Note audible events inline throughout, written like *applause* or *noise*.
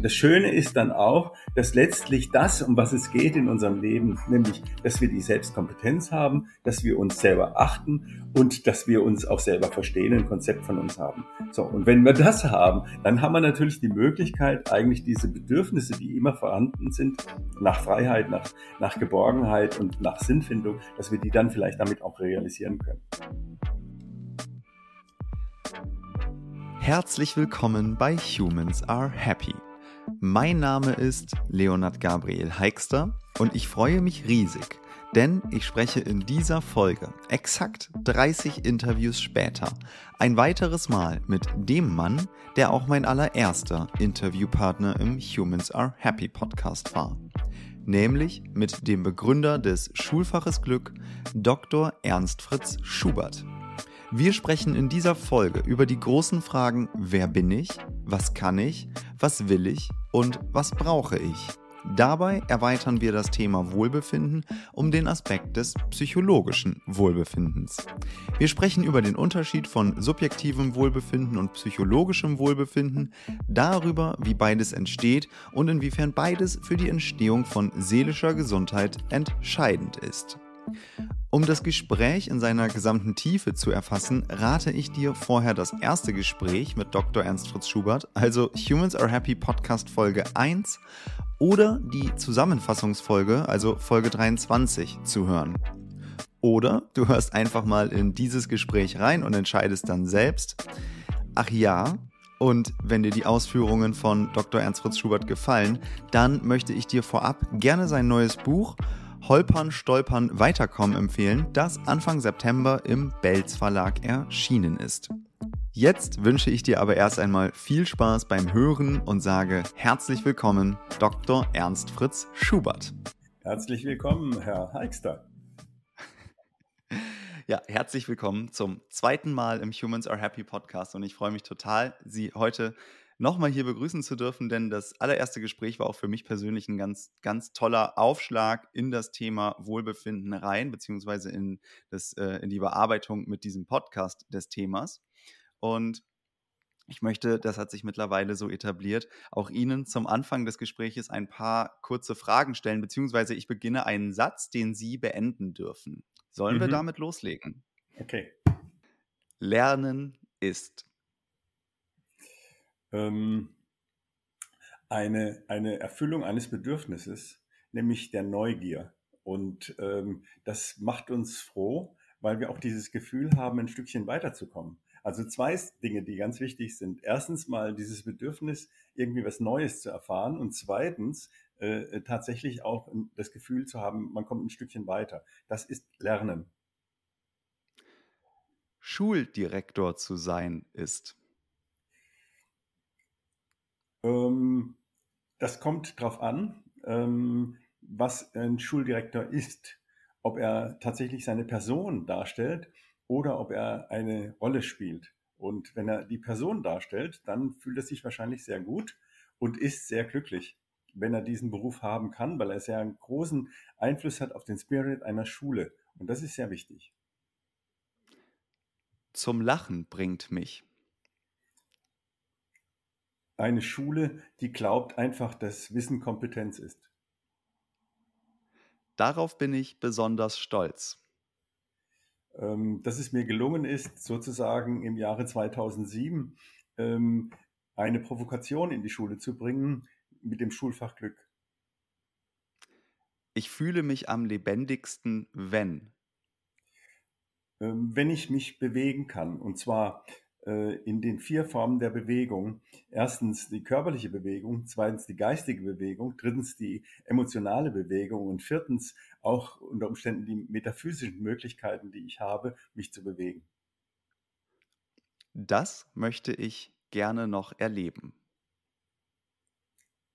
Das Schöne ist dann auch, dass letztlich das, um was es geht in unserem Leben, nämlich, dass wir die Selbstkompetenz haben, dass wir uns selber achten und dass wir uns auch selber verstehen, ein Konzept von uns haben. So, und wenn wir das haben, dann haben wir natürlich die Möglichkeit, eigentlich diese Bedürfnisse, die immer vorhanden sind, nach Freiheit, nach, nach Geborgenheit und nach Sinnfindung, dass wir die dann vielleicht damit auch realisieren können. Herzlich willkommen bei Humans Are Happy. Mein Name ist Leonard Gabriel Heikster und ich freue mich riesig, denn ich spreche in dieser Folge, exakt 30 Interviews später, ein weiteres Mal mit dem Mann, der auch mein allererster Interviewpartner im Humans Are Happy Podcast war. Nämlich mit dem Begründer des Schulfaches Glück, Dr. Ernst Fritz Schubert. Wir sprechen in dieser Folge über die großen Fragen, wer bin ich, was kann ich, was will ich und was brauche ich. Dabei erweitern wir das Thema Wohlbefinden um den Aspekt des psychologischen Wohlbefindens. Wir sprechen über den Unterschied von subjektivem Wohlbefinden und psychologischem Wohlbefinden, darüber, wie beides entsteht und inwiefern beides für die Entstehung von seelischer Gesundheit entscheidend ist. Um das Gespräch in seiner gesamten Tiefe zu erfassen, rate ich dir vorher das erste Gespräch mit Dr. Ernst Fritz Schubert, also Humans Are Happy Podcast Folge 1 oder die Zusammenfassungsfolge, also Folge 23, zu hören. Oder du hörst einfach mal in dieses Gespräch rein und entscheidest dann selbst. Ach ja, und wenn dir die Ausführungen von Dr. Ernst Fritz Schubert gefallen, dann möchte ich dir vorab gerne sein neues Buch Holpern, Stolpern, Weiterkommen empfehlen, das Anfang September im Belz Verlag erschienen ist. Jetzt wünsche ich dir aber erst einmal viel Spaß beim Hören und sage herzlich willkommen, Dr. Ernst Fritz Schubert. Herzlich willkommen, Herr Heikster. Ja, herzlich willkommen zum zweiten Mal im Humans Are Happy Podcast und ich freue mich total, Sie heute nochmal hier begrüßen zu dürfen, denn das allererste Gespräch war auch für mich persönlich ein ganz, ganz toller Aufschlag in das Thema Wohlbefinden rein, beziehungsweise in, das, äh, in die Bearbeitung mit diesem Podcast des Themas. Und ich möchte, das hat sich mittlerweile so etabliert, auch Ihnen zum Anfang des Gesprächs ein paar kurze Fragen stellen, beziehungsweise ich beginne einen Satz, den Sie beenden dürfen. Sollen mhm. wir damit loslegen? Okay. Lernen ist ähm, eine, eine Erfüllung eines Bedürfnisses, nämlich der Neugier. Und ähm, das macht uns froh, weil wir auch dieses Gefühl haben, ein Stückchen weiterzukommen. Also zwei Dinge, die ganz wichtig sind. Erstens mal dieses Bedürfnis, irgendwie was Neues zu erfahren. Und zweitens äh, tatsächlich auch das Gefühl zu haben, man kommt ein Stückchen weiter. Das ist Lernen. Schuldirektor zu sein ist. Ähm, das kommt darauf an, ähm, was ein Schuldirektor ist. Ob er tatsächlich seine Person darstellt oder ob er eine Rolle spielt. Und wenn er die Person darstellt, dann fühlt er sich wahrscheinlich sehr gut und ist sehr glücklich, wenn er diesen Beruf haben kann, weil er sehr einen großen Einfluss hat auf den Spirit einer Schule. Und das ist sehr wichtig. Zum Lachen bringt mich eine Schule, die glaubt einfach, dass Wissen Kompetenz ist. Darauf bin ich besonders stolz. Ähm, dass es mir gelungen ist, sozusagen im Jahre 2007 ähm, eine Provokation in die Schule zu bringen mit dem Schulfach Glück. Ich fühle mich am lebendigsten, wenn. Ähm, wenn ich mich bewegen kann. Und zwar in den vier Formen der Bewegung. Erstens die körperliche Bewegung, zweitens die geistige Bewegung, drittens die emotionale Bewegung und viertens auch unter Umständen die metaphysischen Möglichkeiten, die ich habe, mich zu bewegen. Das möchte ich gerne noch erleben.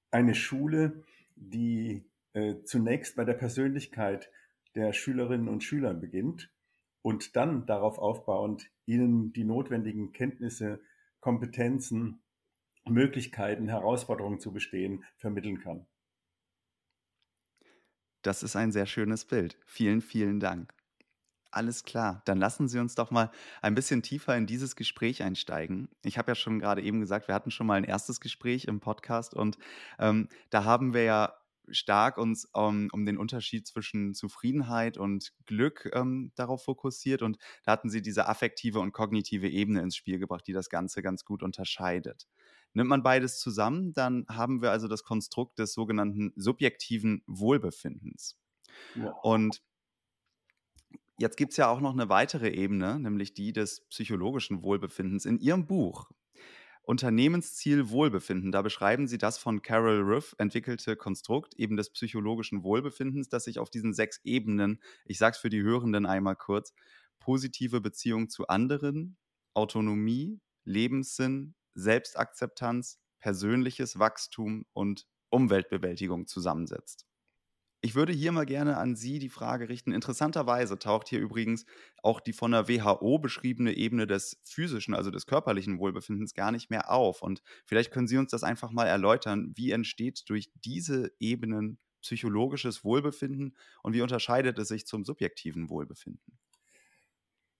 Eine Schule, die äh, zunächst bei der Persönlichkeit der Schülerinnen und Schüler beginnt und dann darauf aufbauend ihnen die notwendigen Kenntnisse, Kompetenzen, Möglichkeiten, Herausforderungen zu bestehen, vermitteln kann. Das ist ein sehr schönes Bild. Vielen, vielen Dank. Alles klar, dann lassen Sie uns doch mal ein bisschen tiefer in dieses Gespräch einsteigen. Ich habe ja schon gerade eben gesagt, wir hatten schon mal ein erstes Gespräch im Podcast und ähm, da haben wir ja stark uns um, um, den Unterschied zwischen Zufriedenheit und Glück ähm, darauf fokussiert und da hatten Sie diese affektive und kognitive Ebene ins Spiel gebracht, die das Ganze ganz gut unterscheidet. Nimmt man beides zusammen, dann haben wir also das Konstrukt des sogenannten subjektiven Wohlbefindens. Ja. Und Jetzt gibt es ja auch noch eine weitere Ebene, nämlich die des psychologischen Wohlbefindens. In Ihrem Buch Unternehmensziel Wohlbefinden, da beschreiben Sie das von Carol Riff entwickelte Konstrukt eben des psychologischen Wohlbefindens, das sich auf diesen sechs Ebenen, ich sage es für die Hörenden einmal kurz, positive Beziehung zu anderen, Autonomie, Lebenssinn, Selbstakzeptanz, persönliches Wachstum und Umweltbewältigung zusammensetzt. Ich würde hier mal gerne an Sie die Frage richten. Interessanterweise taucht hier übrigens auch die von der WHO beschriebene Ebene des physischen, also des körperlichen Wohlbefindens gar nicht mehr auf. Und vielleicht können Sie uns das einfach mal erläutern. Wie entsteht durch diese Ebenen psychologisches Wohlbefinden und wie unterscheidet es sich zum subjektiven Wohlbefinden?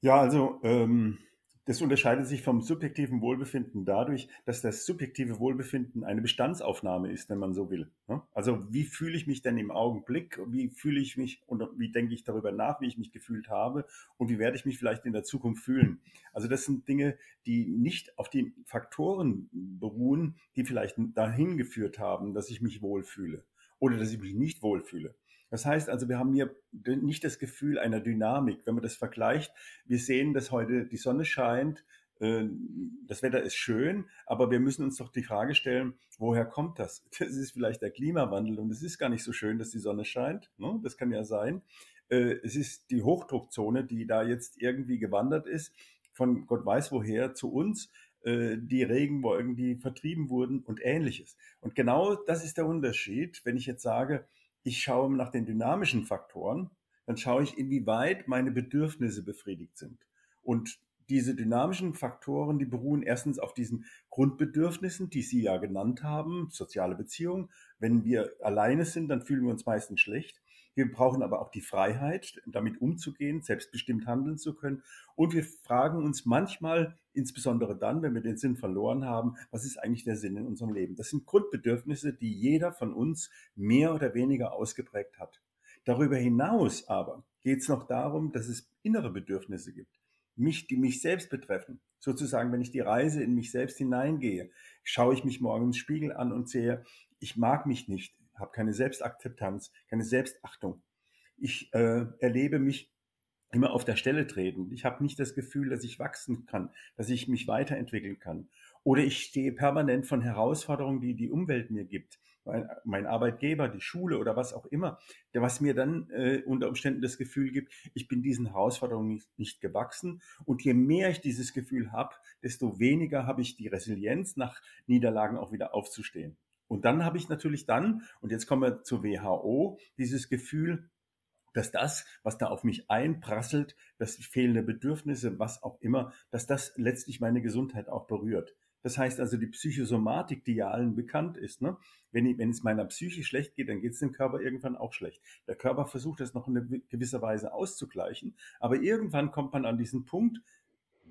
Ja, also ähm, das unterscheidet sich vom subjektiven Wohlbefinden dadurch, dass das subjektive Wohlbefinden eine Bestandsaufnahme ist, wenn man so will. Ne? Also wie fühle ich mich denn im Augenblick? Wie fühle ich mich und wie denke ich darüber nach, wie ich mich gefühlt habe und wie werde ich mich vielleicht in der Zukunft fühlen? Also das sind Dinge, die nicht auf den Faktoren beruhen, die vielleicht dahin geführt haben, dass ich mich wohlfühle oder dass ich mich nicht wohlfühle. Das heißt also, wir haben hier nicht das Gefühl einer Dynamik. Wenn man das vergleicht, wir sehen, dass heute die Sonne scheint, äh, das Wetter ist schön, aber wir müssen uns doch die Frage stellen, woher kommt das? *laughs* Das ist vielleicht der Klimawandel und es ist gar nicht so schön, dass die Sonne scheint. Ne? Das kann ja sein. Äh, es ist die Hochdruckzone, die da jetzt irgendwie gewandert ist, von Gott weiß woher zu uns äh, die Regenwolken, die vertrieben wurden und ähnliches. Und genau das ist der Unterschied, wenn ich jetzt sage, ich schaue nach den dynamischen Faktoren, dann schaue ich, inwieweit meine Bedürfnisse befriedigt sind. Und diese dynamischen Faktoren, die beruhen erstens auf diesen Grundbedürfnissen, die Sie ja genannt haben, soziale Beziehungen. Wenn wir alleine sind, dann fühlen wir uns meistens schlecht. Wir brauchen aber auch die Freiheit, damit umzugehen, selbstbestimmt handeln zu können. Und wir fragen uns manchmal, insbesondere dann, wenn wir den Sinn verloren haben, was ist eigentlich der Sinn in unserem Leben? Das sind Grundbedürfnisse, die jeder von uns mehr oder weniger ausgeprägt hat. Darüber hinaus aber geht es noch darum, dass es innere Bedürfnisse gibt, mich, die mich selbst betreffen. Sozusagen, wenn ich die Reise in mich selbst hineingehe, schaue ich mich morgen im Spiegel an und sehe, ich mag mich nicht, habe keine Selbstakzeptanz, keine Selbstachtung. Ich äh, erlebe mich immer auf der Stelle treten. Ich habe nicht das Gefühl, dass ich wachsen kann, dass ich mich weiterentwickeln kann. Oder ich stehe permanent von Herausforderungen, die die Umwelt mir gibt. Mein, mein Arbeitgeber, die Schule oder was auch immer, der was mir dann äh, unter Umständen das Gefühl gibt, ich bin diesen Herausforderungen nicht, nicht gewachsen. Und je mehr ich dieses Gefühl habe, desto weniger habe ich die Resilienz, nach Niederlagen auch wieder aufzustehen. Und dann habe ich natürlich dann, und jetzt kommen wir zur WHO, dieses Gefühl, dass das, was da auf mich einprasselt, dass fehlende Bedürfnisse, was auch immer, dass das letztlich meine Gesundheit auch berührt. Das heißt also die Psychosomatik, die ja allen bekannt ist. Ne? Wenn, wenn es meiner Psyche schlecht geht, dann geht es dem Körper irgendwann auch schlecht. Der Körper versucht das noch in gewisser Weise auszugleichen, aber irgendwann kommt man an diesen Punkt,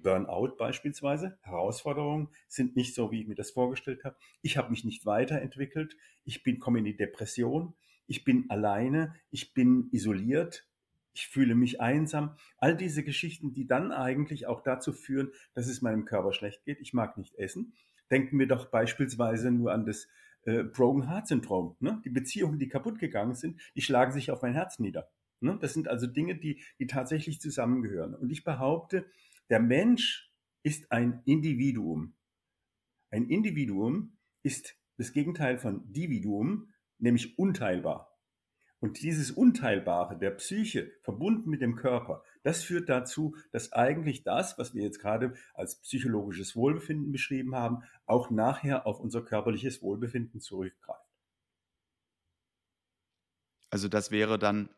Burnout beispielsweise, Herausforderungen sind nicht so, wie ich mir das vorgestellt habe. Ich habe mich nicht weiterentwickelt. Ich bin, komme in die Depression. Ich bin alleine. Ich bin isoliert. Ich fühle mich einsam. All diese Geschichten, die dann eigentlich auch dazu führen, dass es meinem Körper schlecht geht. Ich mag nicht essen. Denken wir doch beispielsweise nur an das äh, Broken Heart Syndrom. Ne? Die Beziehungen, die kaputt gegangen sind, die schlagen sich auf mein Herz nieder. Ne? Das sind also Dinge, die, die tatsächlich zusammengehören. Und ich behaupte, der Mensch ist ein Individuum. Ein Individuum ist das Gegenteil von Dividuum, nämlich unteilbar. Und dieses Unteilbare der Psyche verbunden mit dem Körper, das führt dazu, dass eigentlich das, was wir jetzt gerade als psychologisches Wohlbefinden beschrieben haben, auch nachher auf unser körperliches Wohlbefinden zurückgreift. Also das wäre dann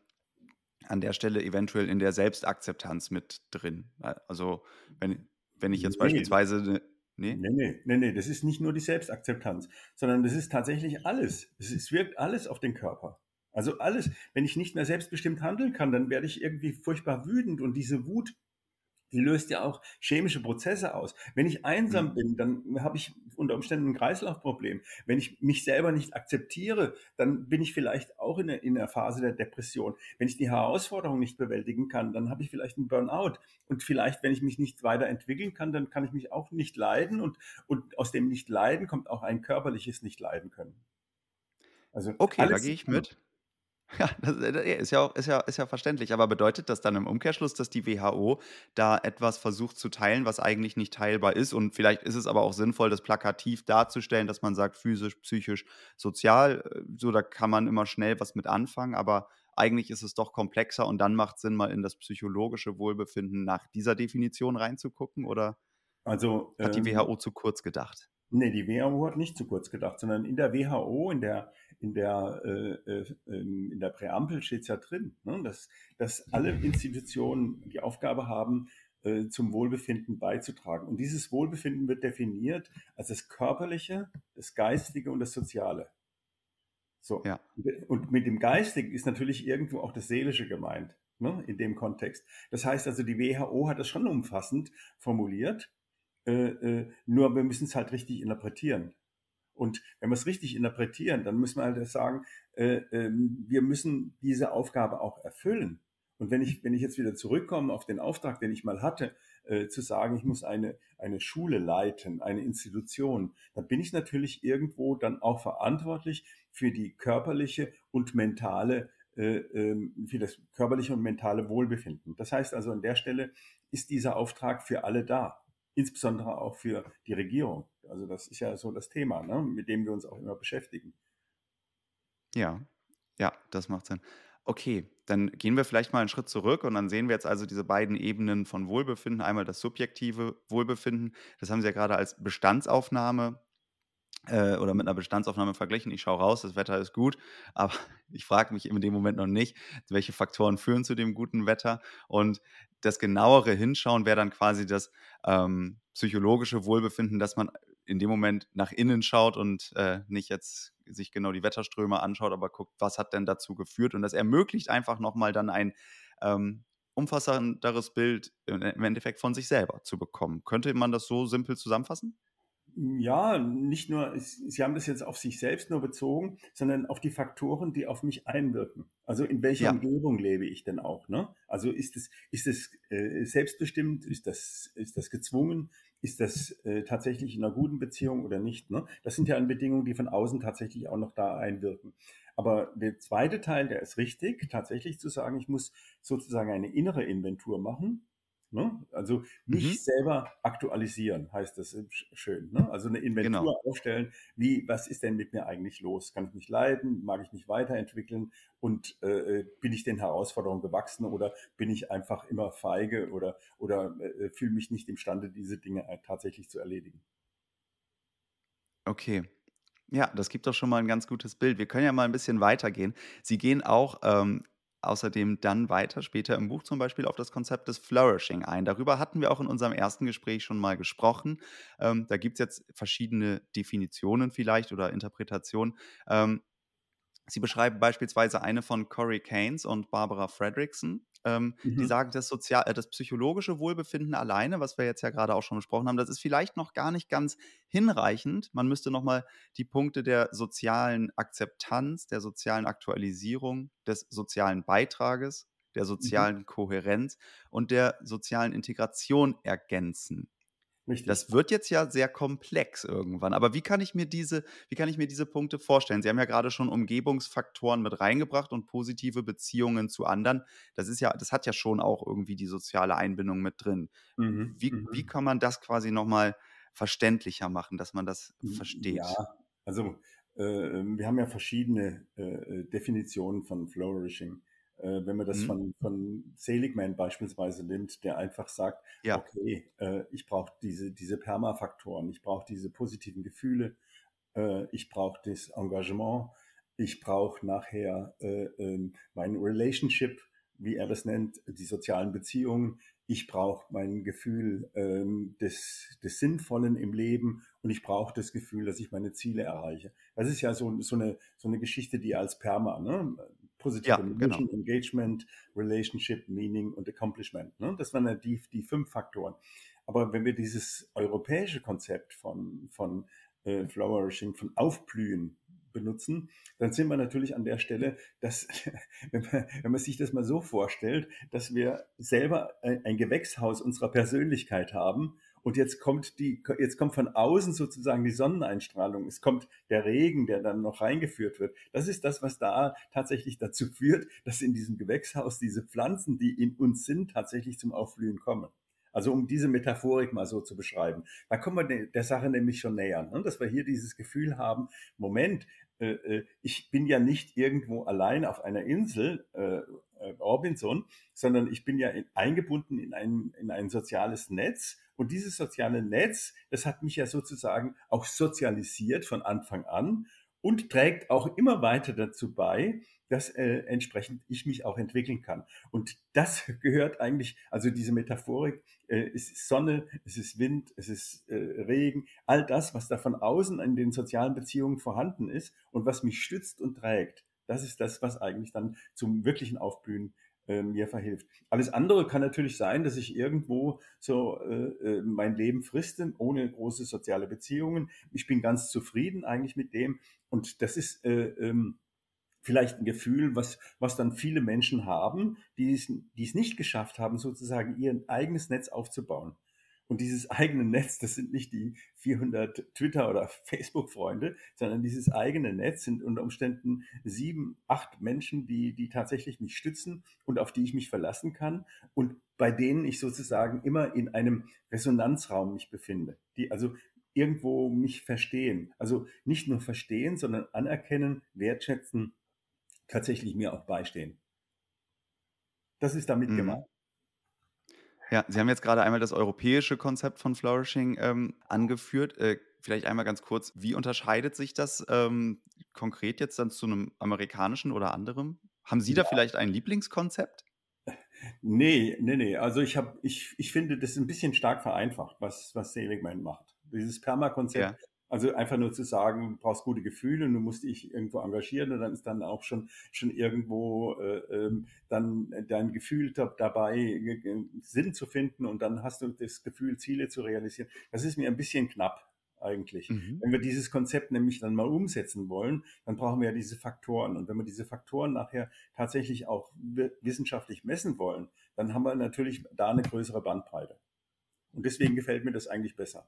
an der Stelle eventuell in der Selbstakzeptanz mit drin. Also wenn, wenn ich jetzt nee. beispielsweise. Ne, nee? nee, nee, nee, nee, das ist nicht nur die Selbstakzeptanz, sondern das ist tatsächlich alles. Es, wirkt alles auf den Körper. Also alles, wenn ich nicht mehr selbstbestimmt handeln kann, dann werde ich irgendwie furchtbar wütend und diese Wut die löst ja auch chemische Prozesse aus. Wenn ich einsam mhm. bin, dann habe ich unter Umständen ein Kreislaufproblem. Wenn ich mich selber nicht akzeptiere, dann bin ich vielleicht auch in der, in der Phase der Depression. Wenn ich die Herausforderung nicht bewältigen kann, dann habe ich vielleicht einen Burnout. Und vielleicht, wenn ich mich nicht weiterentwickeln kann, dann kann ich mich auch nicht leiden. Und, und aus dem Nicht-Leiden kommt auch ein körperliches Nicht-Leiden können. Also okay, da gehe ich mit. *laughs* Ja, das äh, ist ja auch ist ja ist ja verständlich. Aber bedeutet das dann im Umkehrschluss, dass die WHO da etwas versucht zu teilen, was eigentlich nicht teilbar ist? Und vielleicht ist es aber auch sinnvoll, das plakativ darzustellen, dass man sagt, physisch, psychisch, sozial, äh, so da kann man immer schnell was mit anfangen, aber eigentlich ist es doch komplexer und dann macht Sinn, mal in das psychologische Wohlbefinden nach dieser Definition reinzugucken, oder Also hat die ähm WHO zu kurz gedacht? Nee, die WHO hat nicht zu kurz gedacht, sondern in der WHO, in der, in der, äh, äh, ähm, in der Präambel steht es ja drin, ne, dass, dass alle Institutionen die Aufgabe haben, äh, zum Wohlbefinden beizutragen. Und dieses Wohlbefinden wird definiert als das Körperliche, das Geistige und das Soziale. So. Ja. Und mit dem Geistigen ist natürlich irgendwo auch das Seelische gemeint, ne, in dem Kontext. Das heißt also, die WHO hat das schon umfassend formuliert äh, äh, nur wir müssen es halt richtig interpretieren. Und wenn wir es richtig interpretieren, dann müssen wir halt sagen, äh, äh, wir müssen diese Aufgabe auch erfüllen. Und wenn ich, wenn ich jetzt wieder zurückkomme auf den Auftrag, den ich mal hatte, äh, zu sagen, ich muss eine, eine Schule leiten, eine Institution, dann bin ich natürlich irgendwo dann auch verantwortlich für die körperliche und mentale, äh, ähm, für das körperliche und mentale Wohlbefinden. Das heißt also, an der Stelle ist dieser Auftrag für alle da insbesondere auch für die Regierung. Also das ist ja so das Thema, ne, mit dem wir uns auch immer beschäftigen. Ja, ja, das macht Sinn. Okay, dann gehen wir vielleicht mal einen Schritt zurück und dann sehen wir jetzt also diese beiden Ebenen von Wohlbefinden. Einmal das subjektive Wohlbefinden, das haben Sie ja gerade als Bestandsaufnahme äh, oder mit einer Bestandsaufnahme verglichen. Ich schaue raus, das Wetter ist gut, *laughs* aber ich frage mich in dem Moment noch nicht, welche Faktoren führen zu dem guten Wetter. Und das genauere Hinschauen wäre dann quasi das ähm, psychologische Wohlbefinden, dass man in dem Moment nach innen schaut und äh, nicht jetzt sich genau die Wetterströme anschaut, aber guckt, was hat denn dazu geführt. Und das ermöglicht einfach nochmal dann ein ähm, umfassenderes Bild im Endeffekt von sich selber zu bekommen. Könnte man das so simpel zusammenfassen? Ja, nicht nur, Sie haben das jetzt auf sich selbst nur bezogen, sondern auf die Faktoren, die auf mich einwirken. Also in welcher ja. Umgebung lebe ich denn auch? Ne? Also ist es, ist es äh, selbstbestimmt? Ist das, ist das gezwungen? Ist das äh, tatsächlich in einer guten Beziehung oder nicht? Ne? Das sind ja Bedingungen, die von außen tatsächlich auch noch da einwirken. Aber der zweite Teil, der ist richtig, tatsächlich zu sagen, ich muss sozusagen eine innere Inventur machen Ne? Also mich mhm. selber aktualisieren, heißt das schön. Ne? Also eine Inventur genau. aufstellen, wie, was ist denn mit mir eigentlich los? Kann ich mich leiden? Mag ich mich weiterentwickeln? Und äh, äh, bin ich den Herausforderungen gewachsen oder bin ich einfach immer feige oder, oder äh, fühle mich nicht imstande, diese Dinge äh, tatsächlich zu erledigen? Okay. Ja, das gibt doch schon mal ein ganz gutes Bild. Wir können ja mal ein bisschen weitergehen. Sie gehen auch ähm, außerdem dann weiter später im Buch zum Beispiel auf das Konzept des Flourishing ein. Darüber hatten wir auch in unserem ersten Gespräch schon mal gesprochen. Ähm, da gibt es jetzt verschiedene Definitionen vielleicht oder Interpretationen. Ähm, Sie beschreiben beispielsweise eine von Corey Keynes und Barbara Fredrickson. Ähm, mhm. Die sagen, das, Sozial äh, das psychologische Wohlbefinden alleine, was wir jetzt ja gerade auch schon besprochen haben, das ist vielleicht noch gar nicht ganz hinreichend. Man müsste nochmal die Punkte der sozialen Akzeptanz, der sozialen Aktualisierung, des sozialen Beitrages, der mhm. sozialen mhm. Kohärenz und der sozialen Integration ergänzen. Richtig. Das wird jetzt ja sehr komplex irgendwann. Aber wie kann ich mir diese, wie kann ich mir diese Punkte vorstellen? Sie haben ja gerade schon Umgebungsfaktoren mit reingebracht und positive Beziehungen zu anderen. Das ist ja, das hat ja schon auch irgendwie die soziale Einbindung mit drin. Mhm. Wie, mhm. wie kann man das quasi nochmal verständlicher machen, dass man das versteht? Ja, also äh, wir haben ja verschiedene äh, äh Definitionen von Flourishing. Äh, wenn man das mhm. von, von Seligman beispielsweise nimmt, der einfach sagt, ja. okay, äh, ich brauche diese, diese Permafaktoren, ich brauche diese positiven Gefühle, äh, ich brauche das Engagement, ich brauche nachher äh, ähm, mein Relationship, wie er das nennt, die sozialen Beziehungen, ich brauche mein Gefühl ähm, des, des Sinnvollen im Leben und ich brauche das Gefühl, dass ich meine Ziele erreiche. Das ist ja so, so, eine, so eine Geschichte, die als Perma, ne? Positive Ja, Emotion, genau. Engagement, Relationship, Meaning und Accomplishment. Ne? Das waren ja die, die fünf Faktoren. Aber wenn wir dieses europäische Konzept von, von äh, Flourishing, von Aufblühen benutzen, dann sind wir natürlich an der Stelle, dass, *laughs* wenn man, wenn man sich das mal so vorstellt, dass wir selber ein, ein Gewächshaus unserer Persönlichkeit haben und jetzt kommt die, jetzt kommt von außen sozusagen die Sonneneinstrahlung. Es kommt der Regen, der dann noch reingeführt wird. Das ist das, was da tatsächlich dazu führt, dass in diesem Gewächshaus diese Pflanzen, die in uns sind, tatsächlich zum Aufblühen kommen. Also um diese Metaphorik mal so zu beschreiben. Da kommen wir der Sache nämlich schon näher, ne? dass wir hier dieses Gefühl haben, Moment, äh, äh, ich bin ja nicht irgendwo allein auf einer Insel, äh, Robinson, sondern ich bin ja eingebunden in ein, in ein soziales Netz. Und dieses soziale Netz, das hat mich ja sozusagen auch sozialisiert von Anfang an und trägt auch immer weiter dazu bei, dass äh, entsprechend ich mich auch entwickeln kann. Und das *laughs* gehört eigentlich, also diese Metaphorik, äh, es ist Sonne, es ist Wind, es ist äh, Regen, all das, was da von außen in den sozialen Beziehungen vorhanden ist und was mich stützt und trägt, das ist das, was eigentlich dann zum wirklichen Aufblühen äh, mir verhilft. Alles andere kann natürlich sein, dass ich irgendwo so äh, äh, mein Leben friste, ohne große soziale Beziehungen. Ich bin ganz zufrieden eigentlich mit dem. Und das ist äh, ähm, vielleicht ein Gefühl, was, was dann viele Menschen haben, die es, die es nicht geschafft haben, sozusagen ihr eigenes Netz aufzubauen. Und dieses eigene Netz, das sind nicht die 400 Twitter- oder Facebook-Freunde, sondern dieses eigene Netz sind unter Umständen sieben, acht Menschen, die, die tatsächlich mich stützen und auf die ich mich verlassen kann und bei denen ich sozusagen immer in einem Resonanzraum mich befinde, die also irgendwo mich verstehen. Also nicht nur verstehen, sondern anerkennen, wertschätzen, tatsächlich mir auch beistehen. Das ist damit mhm. gemeint. Ja, Sie haben jetzt gerade einmal das europäische Konzept von Flourishing ähm, angeführt. Äh, vielleicht einmal ganz kurz, wie unterscheidet sich das ähm, konkret jetzt dann zu einem amerikanischen oder anderem? Haben Sie ja. da vielleicht ein Lieblingskonzept? *laughs* Nee, nee, nee. Also ich habe, ich, ich finde, das ist ein bisschen stark vereinfacht, was, was Seligman macht. Dieses Permakonzept ja. Also einfach nur zu sagen, du brauchst gute Gefühle und du musst dich irgendwo engagieren und dann ist dann auch schon, schon irgendwo äh, ähm, dann dein Gefühl dabei, äh, Sinn zu finden und dann hast du das Gefühl, Ziele zu realisieren. Das ist mir ein bisschen knapp eigentlich. Mhm. Wenn wir dieses Konzept nämlich dann mal umsetzen wollen, dann brauchen wir ja diese Faktoren. Und wenn wir diese Faktoren nachher tatsächlich auch wissenschaftlich messen wollen, dann haben wir natürlich da eine größere Bandbreite. Und deswegen gefällt mir das eigentlich besser.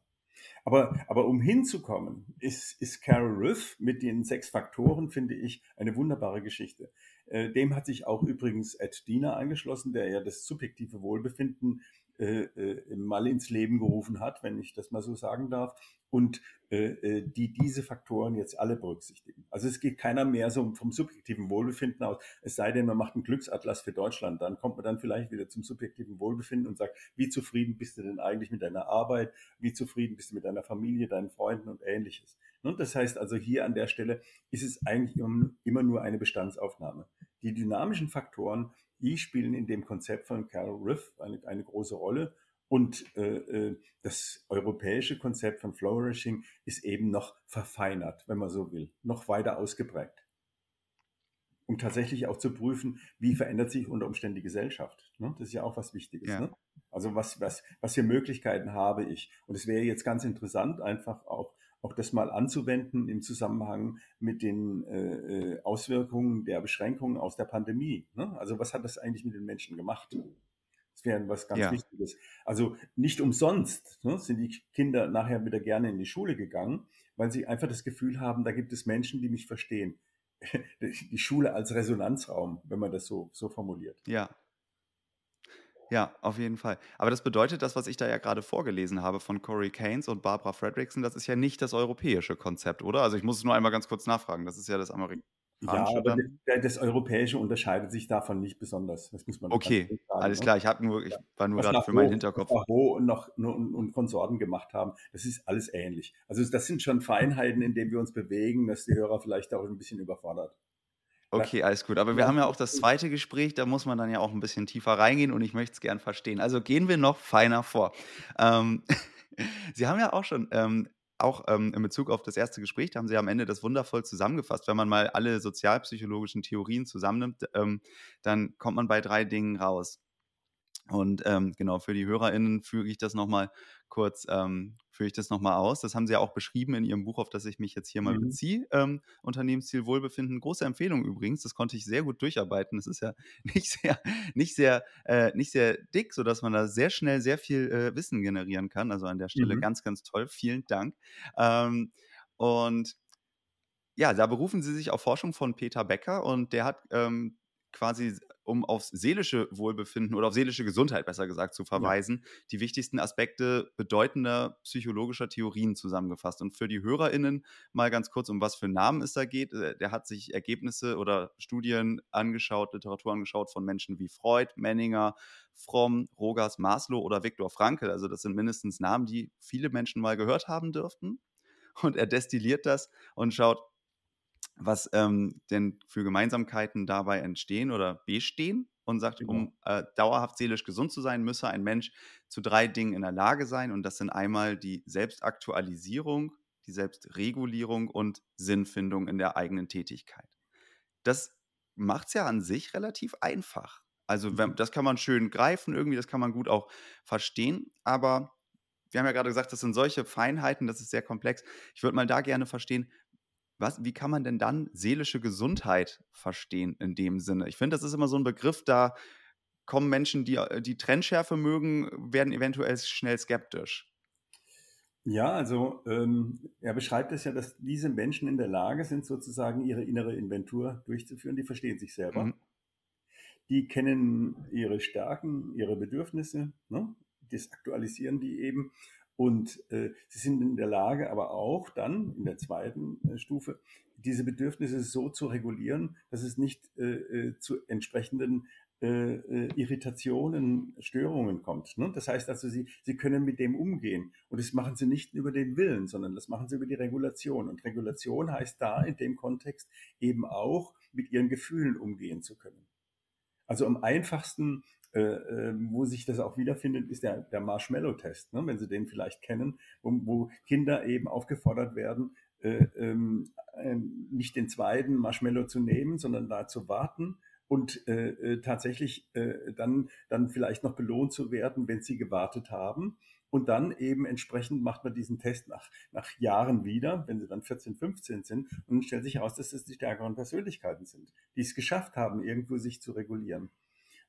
Aber, aber um hinzukommen, ist, ist Carol Riff mit den sechs Faktoren, finde ich, eine wunderbare Geschichte. Äh, dem hat sich auch übrigens Ed Diener angeschlossen, der ja das subjektive Wohlbefinden äh, äh, mal ins Leben gerufen hat, wenn ich das mal so sagen darf, und äh, äh, die diese Faktoren jetzt alle berücksichtigen. Also es geht keiner mehr so vom subjektiven Wohlbefinden aus, es sei denn, man macht einen Glücksatlas für Deutschland, dann kommt man dann vielleicht wieder zum subjektiven Wohlbefinden und sagt, wie zufrieden bist du denn eigentlich mit deiner Arbeit, wie zufrieden bist du mit deiner Familie, deinen Freunden und ähnliches. Und ne, das heißt also hier an der Stelle ist es eigentlich immer nur eine Bestandsaufnahme. Die dynamischen Faktoren die spielen in dem Konzept von Carol Riff eine, eine große Rolle. Und äh, äh, das europäische Konzept von Flourishing ist eben noch verfeinert, wenn man so will, noch weiter ausgeprägt. Um tatsächlich auch zu prüfen, wie verändert sich unter Umständen die Gesellschaft. Ne? Das ist ja auch was Wichtiges. Ja. Ne? Also was, was, was für Möglichkeiten habe ich? Und es wäre jetzt ganz interessant, einfach auch auch das mal anzuwenden im Zusammenhang mit den äh, äh, Auswirkungen der Beschränkungen aus der Pandemie. Ne? Also was hat das eigentlich mit den Menschen gemacht? Das wäre was ganz ja. Wichtiges. Also nicht umsonst ne, sind die Kinder nachher wieder gerne in die Schule gegangen, weil sie einfach das Gefühl haben, da gibt es Menschen, die mich verstehen. *laughs* Die Schule als Resonanzraum, wenn man das so, so formuliert. Ja, ja, auf jeden Fall. Aber das bedeutet, das, was ich da ja gerade vorgelesen habe von Corey Keynes und Barbara Fredrickson, das ist ja nicht das europäische Konzept, oder? Also ich muss es nur einmal ganz kurz nachfragen. Das ist ja das amerikanische. Ja, aber das, das Europäische unterscheidet sich davon nicht besonders. Das muss man Okay, sagen, alles ne? klar. Ich, nur, ich war nur gerade für meinen Hinterkopf. Was Ho und, noch, und, und Konsorten gemacht haben, das ist alles ähnlich. Also das sind schon Feinheiten, in denen wir uns bewegen, dass die Hörer vielleicht auch ein bisschen überfordert. Okay, alles gut. Aber wir haben ja auch das zweite Gespräch, da muss man dann ja auch ein bisschen tiefer reingehen und ich möchte es gern verstehen. Also gehen wir noch feiner vor. Ähm, *laughs* Sie haben ja auch schon ähm, auch ähm, in Bezug auf das erste Gespräch, da haben Sie am Ende das wundervoll zusammengefasst. Wenn man mal alle sozialpsychologischen Theorien zusammennimmt, ähm, dann kommt man bei drei Dingen raus. Und ähm, genau, für die HörerInnen füge ich das nochmal kurz, ähm, führe ich das nochmal aus. Das haben Sie ja auch beschrieben in Ihrem Buch, auf das ich mich jetzt hier mal mhm. beziehe. Ähm, Unternehmensziel Wohlbefinden. Große Empfehlung übrigens. Das konnte ich sehr gut durcharbeiten. Das ist ja *laughs* nicht sehr, nicht sehr, äh, nicht sehr dick, sodass man da sehr schnell sehr viel äh, Wissen generieren kann. Also an der Stelle mhm. ganz, ganz toll. Vielen Dank. Ähm, und ja, da berufen Sie sich auf Forschung von Peter Becker und der hat ähm, quasi um aufs seelische Wohlbefinden oder auf seelische Gesundheit besser gesagt zu verweisen, ja. die wichtigsten Aspekte bedeutender psychologischer Theorien zusammengefasst. Und für die HörerInnen mal ganz kurz, um was für Namen es da geht. Äh, der hat sich Ergebnisse oder Studien angeschaut, Literatur angeschaut von Menschen wie Freud, Menninger, Fromm, Rogers, Maslow oder Viktor Frankl. Also das sind mindestens Namen, die viele Menschen mal gehört haben dürften. Und er destilliert das und schaut, was ähm, denn für Gemeinsamkeiten dabei entstehen oder bestehen und sagt, genau. um äh, dauerhaft seelisch gesund zu sein, müsse ein Mensch zu drei Dingen in der Lage sein. Und das sind einmal die Selbstaktualisierung, die Selbstregulierung und Sinnfindung in der eigenen Tätigkeit. Das macht es ja an sich relativ einfach. Also wenn, mhm. das kann man schön greifen, irgendwie, das kann man gut auch verstehen, aber wir haben ja gerade gesagt, das sind solche Feinheiten, das ist sehr komplex. Ich würde mal da gerne verstehen, was, wie kann man denn dann seelische Gesundheit verstehen in dem Sinne? Ich finde, das ist immer so ein Begriff, da kommen Menschen, die äh, die Trennschärfe mögen, werden eventuell schnell skeptisch. Ja, also ähm, er beschreibt es ja, dass diese Menschen in der Lage sind, sozusagen ihre innere Inventur durchzuführen. Die verstehen sich selber. Mhm. Die kennen ihre Stärken, ihre Bedürfnisse. Ne? Das aktualisieren die eben und äh, sie sind in der Lage, aber auch dann in der zweiten äh, Stufe, diese Bedürfnisse so zu regulieren, dass es nicht äh, äh zu entsprechenden äh, äh, Irritationen, Störungen kommt. Ne? Das heißt also, sie, sie können mit dem umgehen. Und das machen sie nicht über den Willen, sondern das machen sie über die Regulation. Und Regulation heißt da in dem Kontext eben auch, mit ihren Gefühlen umgehen zu können. Also am einfachsten äh, ähm, wo sich das auch wiederfindet, ist der, der Marshmallow-Test, ne? wenn Sie den vielleicht kennen, wo, wo Kinder eben aufgefordert werden, äh, äh, nicht den zweiten Marshmallow zu nehmen, sondern da zu warten und äh, äh, tatsächlich äh, dann, dann vielleicht noch belohnt zu werden, wenn sie gewartet haben. Und dann eben entsprechend macht man diesen Test nach, nach Jahren wieder, wenn sie dann 14, 15 sind, und stellt sich heraus, dass es die stärkeren Persönlichkeiten sind, die es geschafft haben, irgendwo sich zu regulieren.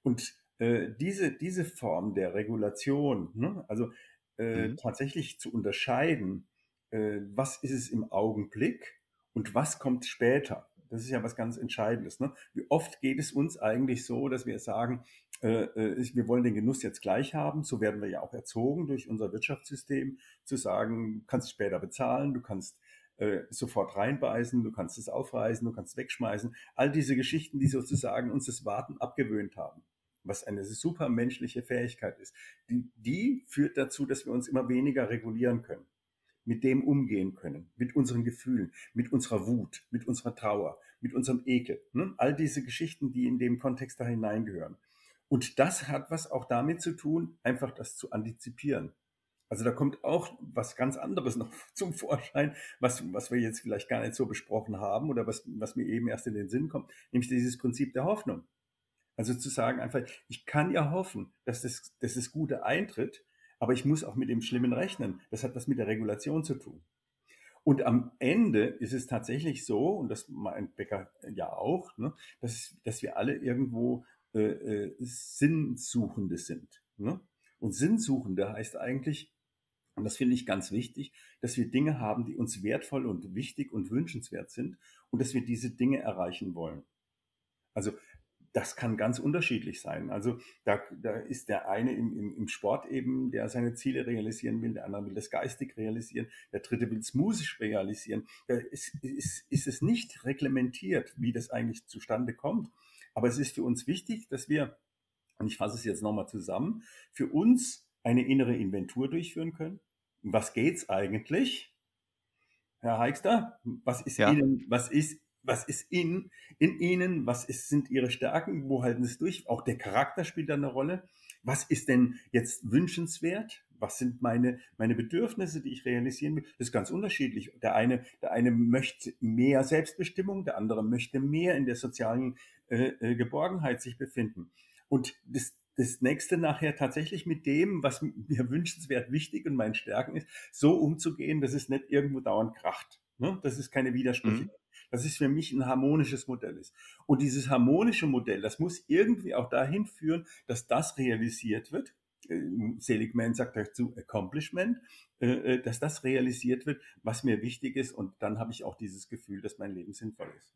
Und äh, diese, diese Form der Regulation, ne, also äh, mhm. tatsächlich zu unterscheiden, äh, was ist es im Augenblick und was kommt später. Das ist ja was ganz Entscheidendes. Ne? Wie oft geht es uns eigentlich so, dass wir sagen, äh, äh wir wollen den Genuss jetzt gleich haben. So werden wir ja auch erzogen durch unser Wirtschaftssystem, zu sagen, du kannst später bezahlen, du kannst äh, sofort reinbeißen, du kannst es aufreißen, du kannst es wegschmeißen. All diese Geschichten, die sozusagen uns das Warten abgewöhnt haben was eine super menschliche Fähigkeit ist, die, die führt dazu, dass wir uns immer weniger regulieren können, mit dem umgehen können, mit unseren Gefühlen, mit unserer Wut, mit unserer Trauer, mit unserem Ekel. Ne? All diese Geschichten, die in dem Kontext da hineingehören. Und das hat was auch damit zu tun, einfach das zu antizipieren. Also da kommt auch was ganz anderes *laughs* noch zum Vorschein, was, was wir jetzt vielleicht gar nicht so besprochen haben oder was, was mir eben erst in den Sinn kommt, nämlich dieses Prinzip der Hoffnung. Also zu sagen einfach, ich kann ja hoffen, dass das, dass das Gute eintritt, aber ich muss auch mit dem Schlimmen rechnen. Das hat was mit der Regulation zu tun. Und am Ende ist es tatsächlich so, und das meint Becker ja auch, ne, dass, dass wir alle irgendwo äh, äh, Sinnsuchende sind. Ne? Und Sinnsuchende heißt eigentlich, und das finde ich ganz wichtig, dass wir Dinge haben, die uns wertvoll und wichtig und wünschenswert sind und dass wir diese Dinge erreichen wollen. Also das kann ganz unterschiedlich sein. Also da, da ist der eine im, im, im Sport eben, der seine Ziele realisieren will, der andere will das geistig realisieren, der dritte will es musisch realisieren. Da ist, ist, ist es nicht reglementiert, wie das eigentlich zustande kommt. Aber es ist für uns wichtig, dass wir, und ich fasse es jetzt nochmal zusammen, für uns eine innere Inventur durchführen können. Was geht's eigentlich? Herr Heikster, was ist ja. Ihnen, was ist was ist in, in ihnen, was ist, sind ihre Stärken, wo halten sie es durch? Auch der Charakter spielt da eine Rolle. was ist denn jetzt wünschenswert? Was sind meine, meine Bedürfnisse, die ich realisieren will? Das ist ganz unterschiedlich. Der eine, der eine möchte mehr Selbstbestimmung, der andere möchte mehr in der sozialen äh, äh Geborgenheit sich befinden. Und das, das nächste nachher tatsächlich mit dem, was mir wünschenswert wichtig und meinen Stärken ist, so umzugehen, dass es nicht irgendwo dauernd kracht. Ne? Das ist keine Widersprüche. Mhm. Das ist für mich ein harmonisches Modell ist. Und dieses harmonische Modell, das muss irgendwie auch dahin führen, dass das realisiert wird. Äh, Seligman sagt dazu Accomplishment, äh, äh, dass das realisiert wird, was mir wichtig ist. Und dann habe ich auch dieses Gefühl, dass mein Leben sinnvoll ist.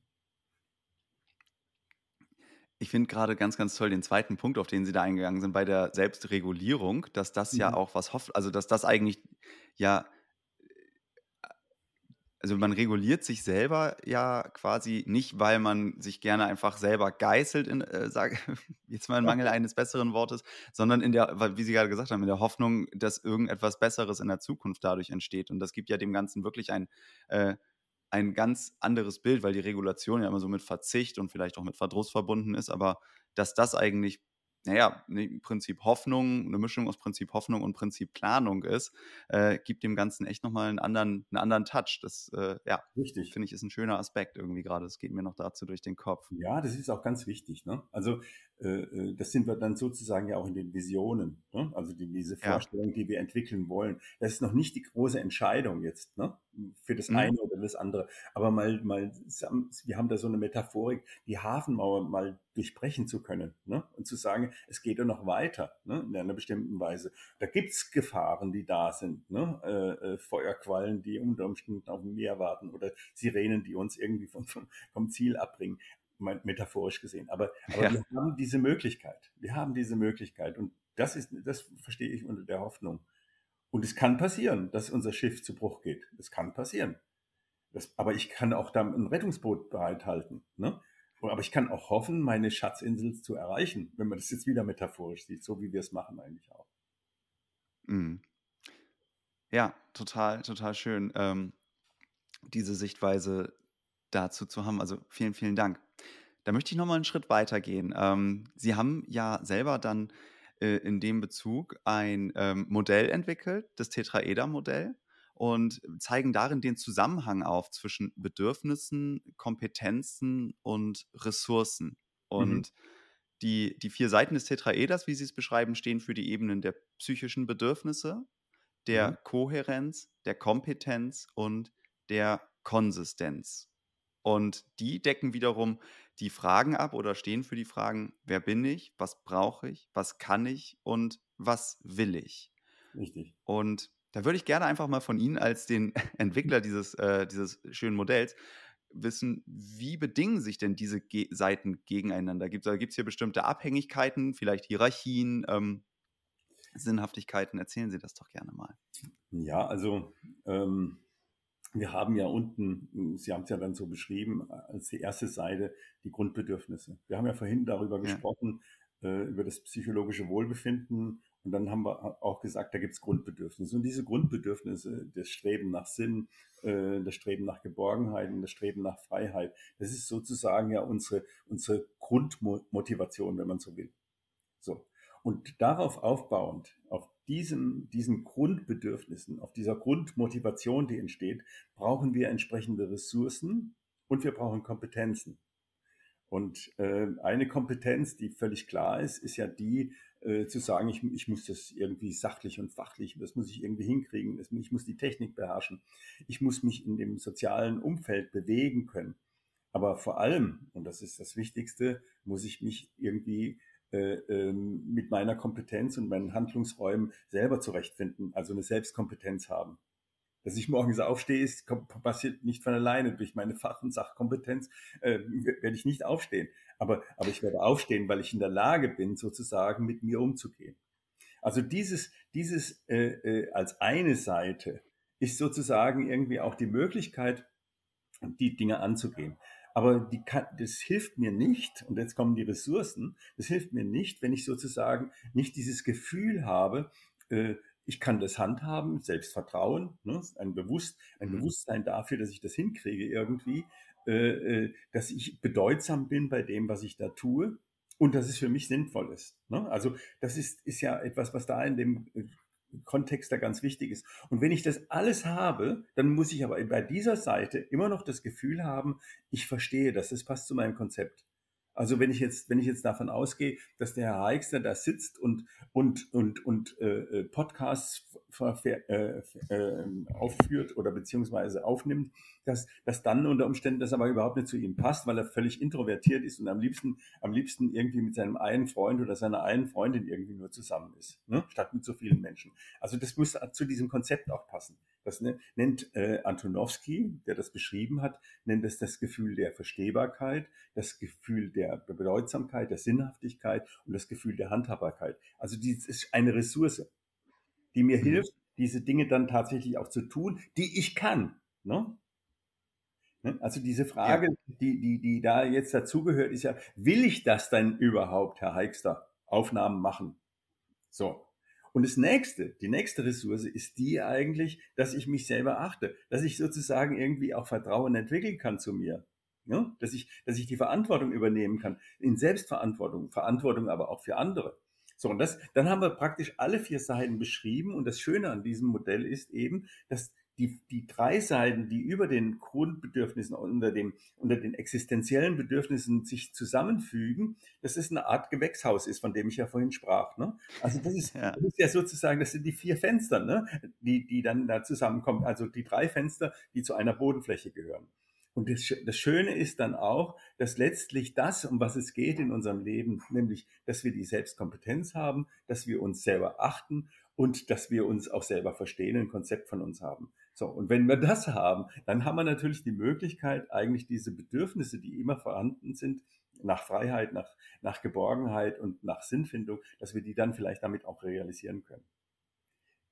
Ich finde gerade ganz, ganz toll den zweiten Punkt, auf den Sie da eingegangen sind, bei der Selbstregulierung, dass das mhm. ja auch was hofft, also dass das eigentlich ja, also man reguliert sich selber ja quasi nicht, weil man sich gerne einfach selber geißelt, in, äh, sage *laughs* jetzt mal im Mangel *laughs* eines besseren Wortes, sondern in der, wie Sie gerade gesagt haben, in der Hoffnung, dass irgendetwas Besseres in der Zukunft dadurch entsteht. Und das gibt ja dem Ganzen wirklich ein äh, ein ganz anderes Bild, weil die Regulation ja immer so mit Verzicht und vielleicht auch mit Verdruss verbunden ist, aber dass das eigentlich naja, im Prinzip Hoffnung, eine Mischung aus Prinzip Hoffnung und Prinzip Planung ist, äh, gibt dem Ganzen echt nochmal einen anderen, einen anderen Touch. Das, äh, ja, Richtig. finde ich, ist ein schöner Aspekt irgendwie gerade. Das geht mir noch dazu durch den Kopf. Ja, das ist auch ganz wichtig. Ne? Also, das sind wir dann sozusagen ja auch in den Visionen. Ne? Also die, diese Vorstellung, ja. die wir entwickeln wollen. Das ist noch nicht die große Entscheidung jetzt ne? für das mhm. eine oder das andere. Aber mal, mal, wir haben da so eine Metaphorik, die Hafenmauer mal durchbrechen zu können ne? und zu sagen, es geht ja noch weiter ne? in einer bestimmten Weise. Da gibt's Gefahren, die da sind, ne? Äh, äh, Feuerquallen, die unter Umständen auf dem Meer warten oder Sirenen, die uns irgendwie vom, vom Ziel abbringen, metaphorisch gesehen. Aber, aber ja. wir haben diese Möglichkeit. Wir haben diese Möglichkeit und das ist, das verstehe ich unter der Hoffnung. Und es kann passieren, dass unser Schiff zu Bruch geht. Das kann passieren. Das, aber ich kann auch dann ein Rettungsboot bereithalten. Ne? Aber ich kann auch hoffen, meine Schatzinsel zu erreichen, wenn man das jetzt wieder metaphorisch sieht, so wie wir es machen eigentlich auch. Mhm. Ja, total, total schön, ähm, diese Sichtweise dazu zu haben. Also vielen, vielen Dank. Da möchte ich nochmal einen Schritt weitergehen. Ähm, Sie haben ja selber dann äh, in dem Bezug ein ähm, Modell entwickelt, das Tetraeder-Modell und zeigen darin den Zusammenhang auf zwischen Bedürfnissen, Kompetenzen und Ressourcen. Mhm. Und mhm. die, die vier Seiten des Tetraeders, wie Sie es beschreiben, stehen für die Ebenen der psychischen Bedürfnisse, der mhm. Kohärenz, der Kompetenz und der Konsistenz. Und die decken wiederum die Fragen ab oder stehen für die Fragen, wer bin ich, was brauche ich, was kann ich und was will ich. Richtig. Und da würde ich gerne einfach mal von Ihnen als den *laughs* Entwickler dieses, äh, dieses schönen Modells wissen, wie bedingen sich denn diese Ge Seiten gegeneinander? Gibt es hier bestimmte Abhängigkeiten, vielleicht Hierarchien, ähm, Sinnhaftigkeiten? Erzählen Sie das doch gerne mal. Ja, also ähm, wir haben ja unten, Sie haben es ja dann so beschrieben, als die erste Seite die Grundbedürfnisse. Wir haben ja vorhin darüber ja. gesprochen, äh, über das psychologische Wohlbefinden und dann haben wir auch gesagt, da gibt es Grundbedürfnisse. Und diese Grundbedürfnisse, das Streben nach Sinn, äh, das Streben nach Geborgenheit und das Streben nach Freiheit, das ist sozusagen ja unsere, unsere Grundmotivation, wenn man so will. So. Und darauf aufbauend, auf diesen, diesen Grundbedürfnissen, auf dieser Grundmotivation, die entsteht, brauchen wir entsprechende Ressourcen und wir brauchen Kompetenzen. Und äh, eine Kompetenz, die völlig klar ist, ist ja die, äh, zu sagen, ich, ich muss das irgendwie sachlich und fachlich, das muss ich irgendwie hinkriegen, das, ich muss die Technik beherrschen, ich muss mich in dem sozialen Umfeld bewegen können. Aber vor allem, und das ist das Wichtigste, muss ich mich irgendwie mit meiner Kompetenz und meinen Handlungsräumen selber zurechtfinden, also eine Selbstkompetenz haben. Dass ich morgens aufstehe, ist, passiert nicht von alleine. Durch meine Fach- und Sachkompetenz äh, werde ich nicht aufstehen. Aber, aber ich werde aufstehen, weil ich in der Lage bin, sozusagen mit mir umzugehen. Also dieses, dieses äh, äh, als eine Seite ist sozusagen irgendwie auch die Möglichkeit, die Dinge anzugehen. Aber die kann, das hilft mir nicht, und jetzt kommen die Ressourcen, das hilft mir nicht, wenn ich sozusagen nicht dieses Gefühl habe, äh, ich kann das handhaben, Selbstvertrauen, ne, ein, Bewusst, ein mhm. Bewusstsein dafür, dass ich das hinkriege irgendwie, äh, äh, dass ich bedeutsam bin bei dem, was ich da tue. und dass es für mich sinnvoll ist. Ne? Also das ist, ist ja etwas, was da in dem äh, Kontext da ganz wichtig ist. Und wenn ich das alles habe, dann muss ich aber bei dieser Seite immer noch das Gefühl haben, ich verstehe das, das passt zu meinem Konzept. Also wenn ich jetzt, wenn ich jetzt davon ausgehe, dass der HerrEixner da sitzt und und und und äh, äh Podcasts äh, äh, aufführt oder beziehungsweise aufnimmt, dass, dass dann unter Umständen das aber überhaupt nicht zu ihm passt, weil er völlig introvertiert ist und am liebsten, am liebsten irgendwie mit seinem einen Freund oder seiner einen Freundin irgendwie nur zusammen ist, ne? statt mit so vielen Menschen. Also das muss zu diesem Konzept auch passen. Das ne, nennt äh, Antonowski, der das beschrieben hat, nennt es das Gefühl der Verstehbarkeit, das Gefühl der Bedeutsamkeit, der Sinnhaftigkeit und das Gefühl der Handhabbarkeit. Also dies ist eine Ressource, die mir mhm. hilft, diese Dinge dann tatsächlich auch zu tun, die ich kann. Ne? Ne? Also diese Frage, ja. die, die, die da jetzt dazugehört, ist ja, will ich das denn überhaupt, Herr Heikster, Aufnahmen machen? So. Und das nächste, die nächste Ressource ist die eigentlich, dass ich mich selber achte, dass ich sozusagen irgendwie auch Vertrauen entwickeln kann zu mir. Ja? Dass, ich, dass ich die Verantwortung übernehmen kann, in Selbstverantwortung, Verantwortung aber auch für andere. So, und das, dann haben wir praktisch alle vier Seiten beschrieben. Und das Schöne an diesem Modell ist eben, dass die, die drei Seiten, die über den Grundbedürfnissen, unter, dem, unter den existenziellen Bedürfnissen sich zusammenfügen, dass es eine Art Gewächshaus ist, von dem ich ja vorhin sprach. Ne? Also das ist, ja. das ist ja sozusagen, das sind die vier Fenster, ne? die, die dann da zusammenkommen. Also die drei Fenster, die zu einer Bodenfläche gehören. Und das, das Schöne ist dann auch, dass letztlich das, um was es geht in unserem Leben, nämlich, dass wir die Selbstkompetenz haben, dass wir uns selber achten und dass wir uns auch selber verstehen, ein Konzept von uns haben. So, und wenn wir das haben, dann haben wir natürlich die Möglichkeit, eigentlich diese Bedürfnisse, die immer vorhanden sind, nach Freiheit, nach, nach Geborgenheit und nach Sinnfindung, dass wir die dann vielleicht damit auch realisieren können.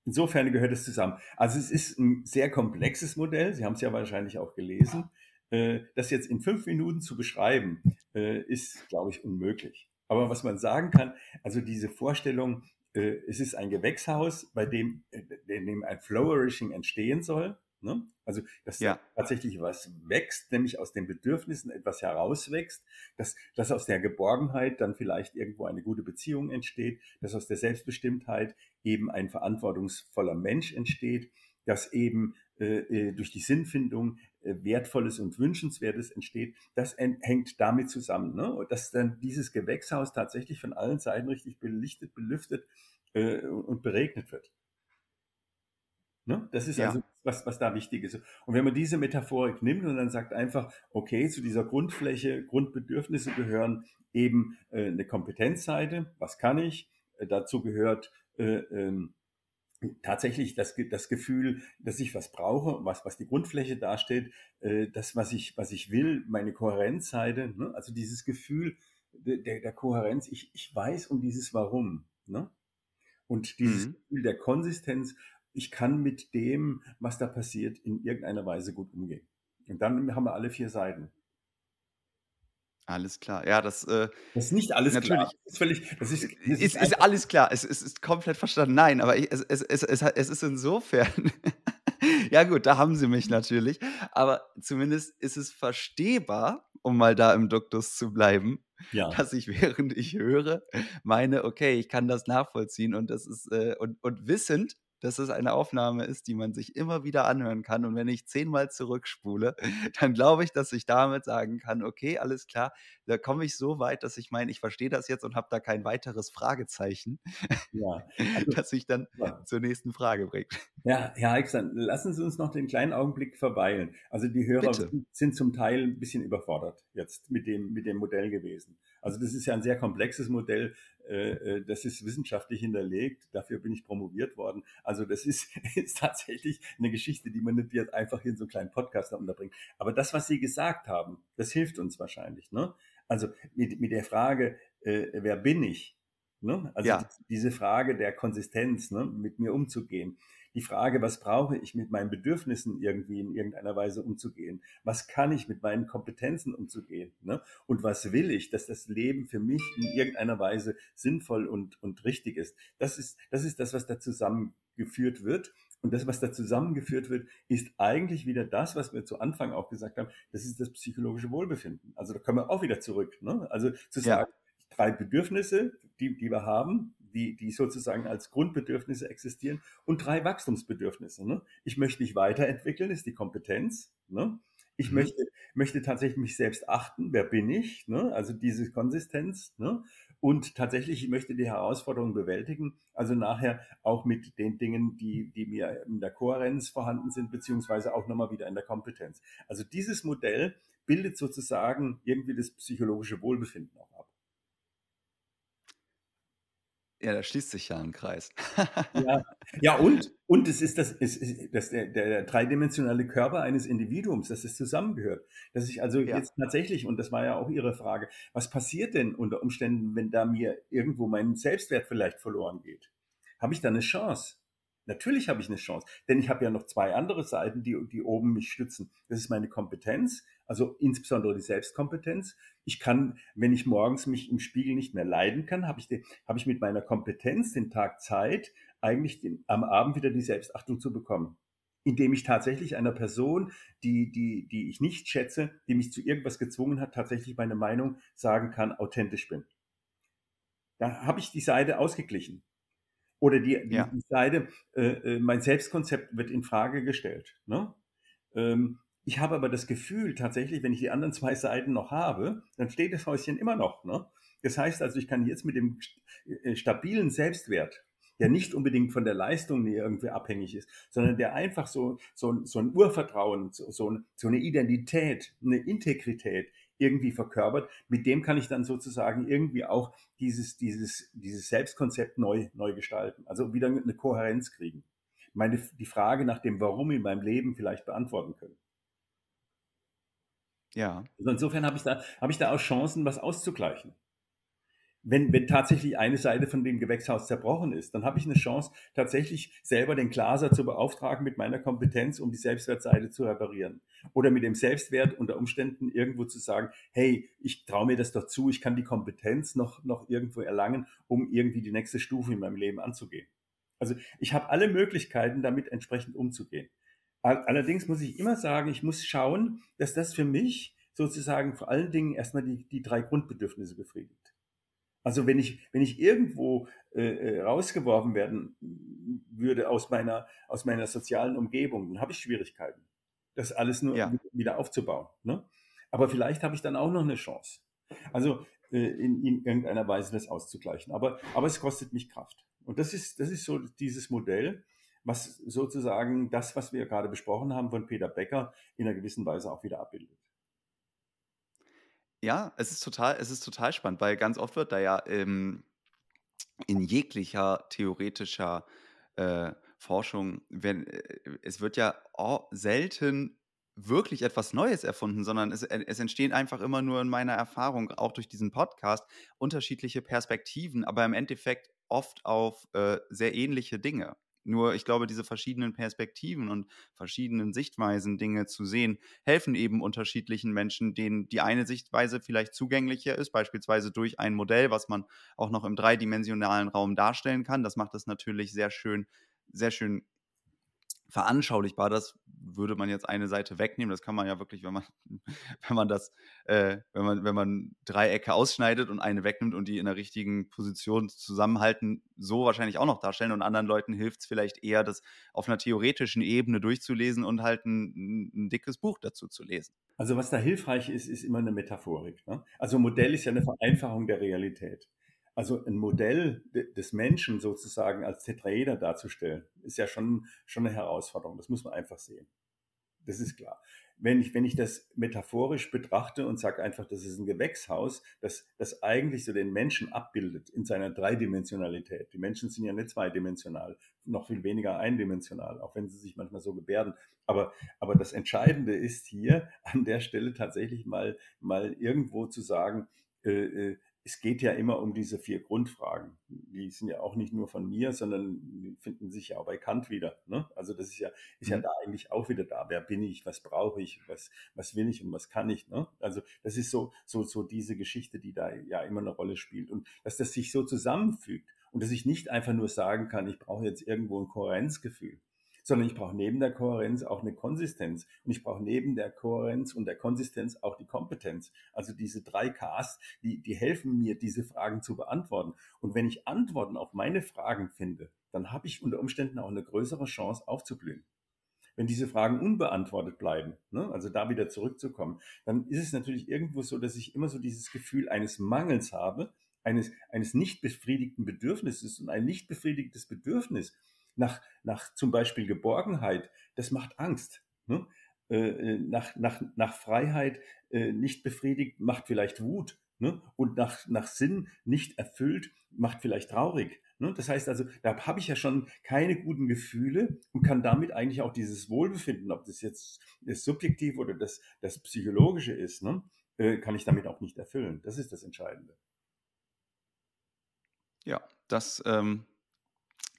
Insofern gehört es zusammen. Also es ist ein sehr komplexes Modell. Sie haben es ja wahrscheinlich auch gelesen. Äh, das jetzt in fünf Minuten zu beschreiben, äh, ist, glaube ich, unmöglich. Aber was man sagen kann, also diese Vorstellung, äh, es ist ein Gewächshaus, bei dem, äh, in dem ein Flourishing entstehen soll. Ne? Also, dass ja. tatsächlich was wächst, nämlich aus den Bedürfnissen etwas herauswächst, dass, dass aus der Geborgenheit dann vielleicht irgendwo eine gute Beziehung entsteht, dass aus der Selbstbestimmtheit eben ein verantwortungsvoller Mensch entsteht, dass eben äh, äh durch die Sinnfindung äh, Wertvolles und Wünschenswertes entsteht, das hängt damit zusammen. Ne? Dass dann dieses Gewächshaus tatsächlich von allen Seiten richtig belichtet, belüftet äh, und beregnet wird. Ne? Das ist ja. also was, was da wichtig ist. Und wenn man diese Metaphorik nimmt und dann sagt einfach, okay, zu dieser Grundfläche, Grundbedürfnisse gehören eben äh, eine Kompetenzseite, was kann ich? Äh, dazu gehört äh, ähm, tatsächlich das, das Gefühl, dass ich was brauche, was, was die Grundfläche darstellt, äh, das, was ich, was ich will, meine Kohärenzseite, ne? also dieses Gefühl der, der Kohärenz, ich, ich weiß um dieses Warum. Ne? Und dieses mhm. Gefühl der Konsistenz, ich kann mit dem, was da passiert, in irgendeiner Weise gut umgehen. Und dann haben wir alle vier Seiten. Alles klar. Ja, das, äh, das ist nicht alles natürlich, klar. Das ist völlig, das ist, das ist, ist, alles klar. Es, es, ist komplett verstanden. Nein, aber ich, es, es, es, es, es ist insofern. *laughs* ja, gut, da haben sie mich natürlich. Aber zumindest ist es verstehbar, um mal da im Duktus zu bleiben, ja. dass ich, während ich höre, meine, okay, ich kann das nachvollziehen und das ist, äh, und, und wissend, dass es eine Aufnahme ist, die man sich immer wieder anhören kann. Und wenn ich zehnmal zurückspule, *laughs* dann glaube ich, dass ich damit sagen kann, okay, alles klar, da komme ich so weit, dass ich meine, ich verstehe das jetzt und habe da kein weiteres Fragezeichen, ja. *laughs* Also, das sich dann ja. zur nächsten Frage bringt. Ja, Herr Eichsand, lassen Sie uns noch den kleinen Augenblick verweilen. Also die Hörer Bitte. sind zum Teil ein bisschen überfordert jetzt mit dem, mit dem Modell gewesen. Also das ist ja ein sehr komplexes Modell, äh, äh, das ist wissenschaftlich hinterlegt, dafür bin ich promoviert worden. Also das ist, *laughs* ist tatsächlich eine Geschichte, die man nicht jetzt einfach in so einen kleinen Podcast unterbringt. Aber das, was Sie gesagt haben, das hilft uns wahrscheinlich. Ne? Also mit, mit der Frage, äh, wer bin ich? Ne? Also ja. diese Frage der Konsistenz, ne? mit mir umzugehen die Frage, was brauche ich mit meinen Bedürfnissen irgendwie in irgendeiner Weise umzugehen? Was kann ich mit meinen Kompetenzen umzugehen? Ne? Und was will ich, dass das Leben für mich in irgendeiner Weise sinnvoll und, und richtig ist? Das ist, das ist das, was da zusammengeführt wird. Und das, was da zusammengeführt wird, ist eigentlich wieder das, was wir zu Anfang auch gesagt haben. Das ist das psychologische Wohlbefinden. Also da kommen wir auch wieder zurück. Ne? Also zu sagen, ja drei Bedürfnisse, die, die wir haben, die, die sozusagen als Grundbedürfnisse existieren und drei Wachstumsbedürfnisse. Ne? Ich möchte mich weiterentwickeln, ist die Kompetenz. Ne? Ich mhm. möchte, möchte tatsächlich mich selbst achten, wer bin ich, ne? also diese Konsistenz. Ne? Und tatsächlich, ich möchte die Herausforderungen bewältigen, also nachher auch mit den Dingen, die, die mir in der Kohärenz vorhanden sind, beziehungsweise auch nochmal wieder in der Kompetenz. Also dieses Modell bildet sozusagen irgendwie das psychologische Wohlbefinden auch ab. Ja, da schließt sich ja ein Kreis. ja. ja, und, und es ist das, es ist das der, der, dreidimensionale Körper eines Individuums, dass es zusammengehört. Dass ich also ja. jetzt tatsächlich, und das war ja auch Ihre Frage, was passiert denn unter Umständen, wenn da mir irgendwo mein Selbstwert vielleicht verloren geht? Habe ich da eine Chance? Natürlich habe ich eine Chance, denn ich habe ja noch zwei andere Seiten, die, die oben mich stützen. Das ist meine Kompetenz, also insbesondere die Selbstkompetenz. Ich kann, wenn ich morgens mich im Spiegel nicht mehr leiden kann, habe ich, den, habe ich mit meiner Kompetenz den Tag Zeit, eigentlich den, am Abend wieder die Selbstachtung zu bekommen. Indem ich tatsächlich einer Person, die, die, die ich nicht schätze, die mich zu irgendwas gezwungen hat, tatsächlich meine Meinung sagen kann, authentisch bin. Da habe ich die Seite ausgeglichen. Oder die, die, ja. die Seite, äh, äh, mein Selbstkonzept wird in Frage gestellt. Ne? Ähm, ich habe aber das Gefühl, tatsächlich, wenn ich die anderen zwei *laughs* Seiten noch habe, dann steht das Häuschen immer noch. Ne? Das heißt also, ich kann jetzt mit dem äh, stabilen Selbstwert, der nicht unbedingt von der Leistung irgendwie abhängig ist, sondern der einfach so, so, so ein Urvertrauen, so, so eine Identität, eine Integrität irgendwie verkörpert, mit dem kann ich dann sozusagen irgendwie auch dieses, dieses, dieses Selbstkonzept neu, neu gestalten. Also wieder eine Kohärenz kriegen. Meine, die Frage nach dem Warum in meinem Leben vielleicht beantworten können. Ja. Also insofern habe ich, da, habe ich da auch Chancen, was auszugleichen wenn, wenn tatsächlich eine Seite von dem Gewächshaus zerbrochen ist, dann habe ich eine Chance, tatsächlich selber den Glaser zu beauftragen mit meiner Kompetenz, um die Selbstwertseite zu reparieren. Oder mit dem Selbstwert unter Umständen irgendwo zu sagen, hey, ich traue mir das doch zu, ich kann die Kompetenz noch, noch irgendwo erlangen, um irgendwie die nächste Stufe in meinem Leben anzugehen. Also ich habe alle Möglichkeiten, damit entsprechend umzugehen. Allerdings muss ich immer sagen, ich muss schauen, dass das für mich sozusagen vor allen Dingen erstmal die, die drei Grundbedürfnisse befriedigt. Also wenn ich, wenn ich irgendwo äh, äh, rausgeworfen werden würde aus meiner, aus meiner sozialen Umgebung, dann habe ich Schwierigkeiten, das alles nur ja. wieder aufzubauen. Ne? Aber vielleicht habe ich dann auch noch eine Chance. Also äh, in, in irgendeiner Weise das auszugleichen. Aber, aber es kostet mich Kraft. Und das ist, das ist so dieses Modell, was sozusagen das, was wir gerade besprochen haben von Peter Becker, in einer gewissen Weise auch wieder abbildet. Ja, es ist total, es ist total spannend, weil ganz oft wird da ja ähm, in jeglicher theoretischer äh, Forschung, wenn, äh, es wird ja oh, selten wirklich etwas Neues erfunden, sondern es, es entstehen einfach immer nur in meiner Erfahrung, auch durch diesen Podcast, unterschiedliche Perspektiven, aber im Endeffekt oft auf äh, sehr ähnliche Dinge. Nur ich glaube, diese verschiedenen Perspektiven und verschiedenen Sichtweisen, Dinge zu sehen, helfen eben unterschiedlichen Menschen, denen die eine Sichtweise vielleicht zugänglicher ist, beispielsweise durch ein Modell, was man auch noch im dreidimensionalen Raum darstellen kann. Das macht es natürlich sehr schön, sehr schön veranschaulichbar. Das würde man jetzt eine Seite wegnehmen. Das kann man ja wirklich, wenn man, *laughs* wenn man das, äh, wenn man, wenn man Dreiecke ausschneidet und eine wegnimmt und die in der richtigen Position zusammenhalten, so wahrscheinlich auch noch darstellen. Und anderen Leuten hilft es vielleicht eher, das auf einer theoretischen Ebene durchzulesen und halt ein, ein dickes Buch dazu zu lesen. Also was da hilfreich ist, ist immer eine Metaphorik. Ne? Also Modell ist ja eine Vereinfachung der Realität. Also ein Modell des Menschen sozusagen als Tetraeder darzustellen, ist ja schon, schon eine Herausforderung. Das muss man einfach sehen. Das ist klar. Wenn ich, wenn ich das metaphorisch betrachte und sage einfach, das ist ein Gewächshaus, das, das eigentlich so den Menschen abbildet in seiner Dreidimensionalität. Die Menschen sind ja nicht zweidimensional, noch viel weniger eindimensional, auch wenn sie sich manchmal so gebärden. Aber, aber das Entscheidende ist hier an der Stelle tatsächlich mal, mal irgendwo zu sagen, äh, äh es geht ja immer um diese vier Grundfragen. Die sind ja auch nicht nur von mir, sondern die finden sich ja auch bei Kant wieder. Ne? Also das ist ja, ist ja mhm. da eigentlich auch wieder da. Wer bin ich? Was brauche ich? Was, was will ich und was kann ich? Ne? Also das ist so, so, so diese Geschichte, die da ja immer eine Rolle spielt. Und dass das sich so zusammenfügt und dass ich nicht einfach nur sagen kann, ich brauche jetzt irgendwo ein Kohärenzgefühl, sondern ich brauche neben der Kohärenz auch eine Konsistenz. Und ich brauche neben der Kohärenz und der Konsistenz auch die Kompetenz. Also diese drei Ks, die, die helfen mir, diese Fragen zu beantworten. Und wenn ich Antworten auf meine Fragen finde, dann habe ich unter Umständen auch eine größere Chance aufzublühen. Wenn diese Fragen unbeantwortet bleiben, ne, also da wieder zurückzukommen, dann ist es natürlich irgendwo so, dass ich immer so dieses Gefühl eines Mangels habe, eines, eines nicht befriedigten Bedürfnisses und ein nicht befriedigtes Bedürfnis nach, nach zum Beispiel Geborgenheit, das macht Angst. Ne? Äh, äh, nach, nach, nach Freiheit äh, nicht befriedigt, macht vielleicht Wut. Ne? Und nach, nach Sinn nicht erfüllt, macht vielleicht traurig. Ne? Das heißt also, da habe ich ja schon keine guten Gefühle und kann damit eigentlich auch dieses Wohlbefinden, ob das jetzt das Subjektiv oder das, das Psychologische ist, ne? äh, kann ich damit auch nicht erfüllen. Das ist das Entscheidende. Ja, das ähm,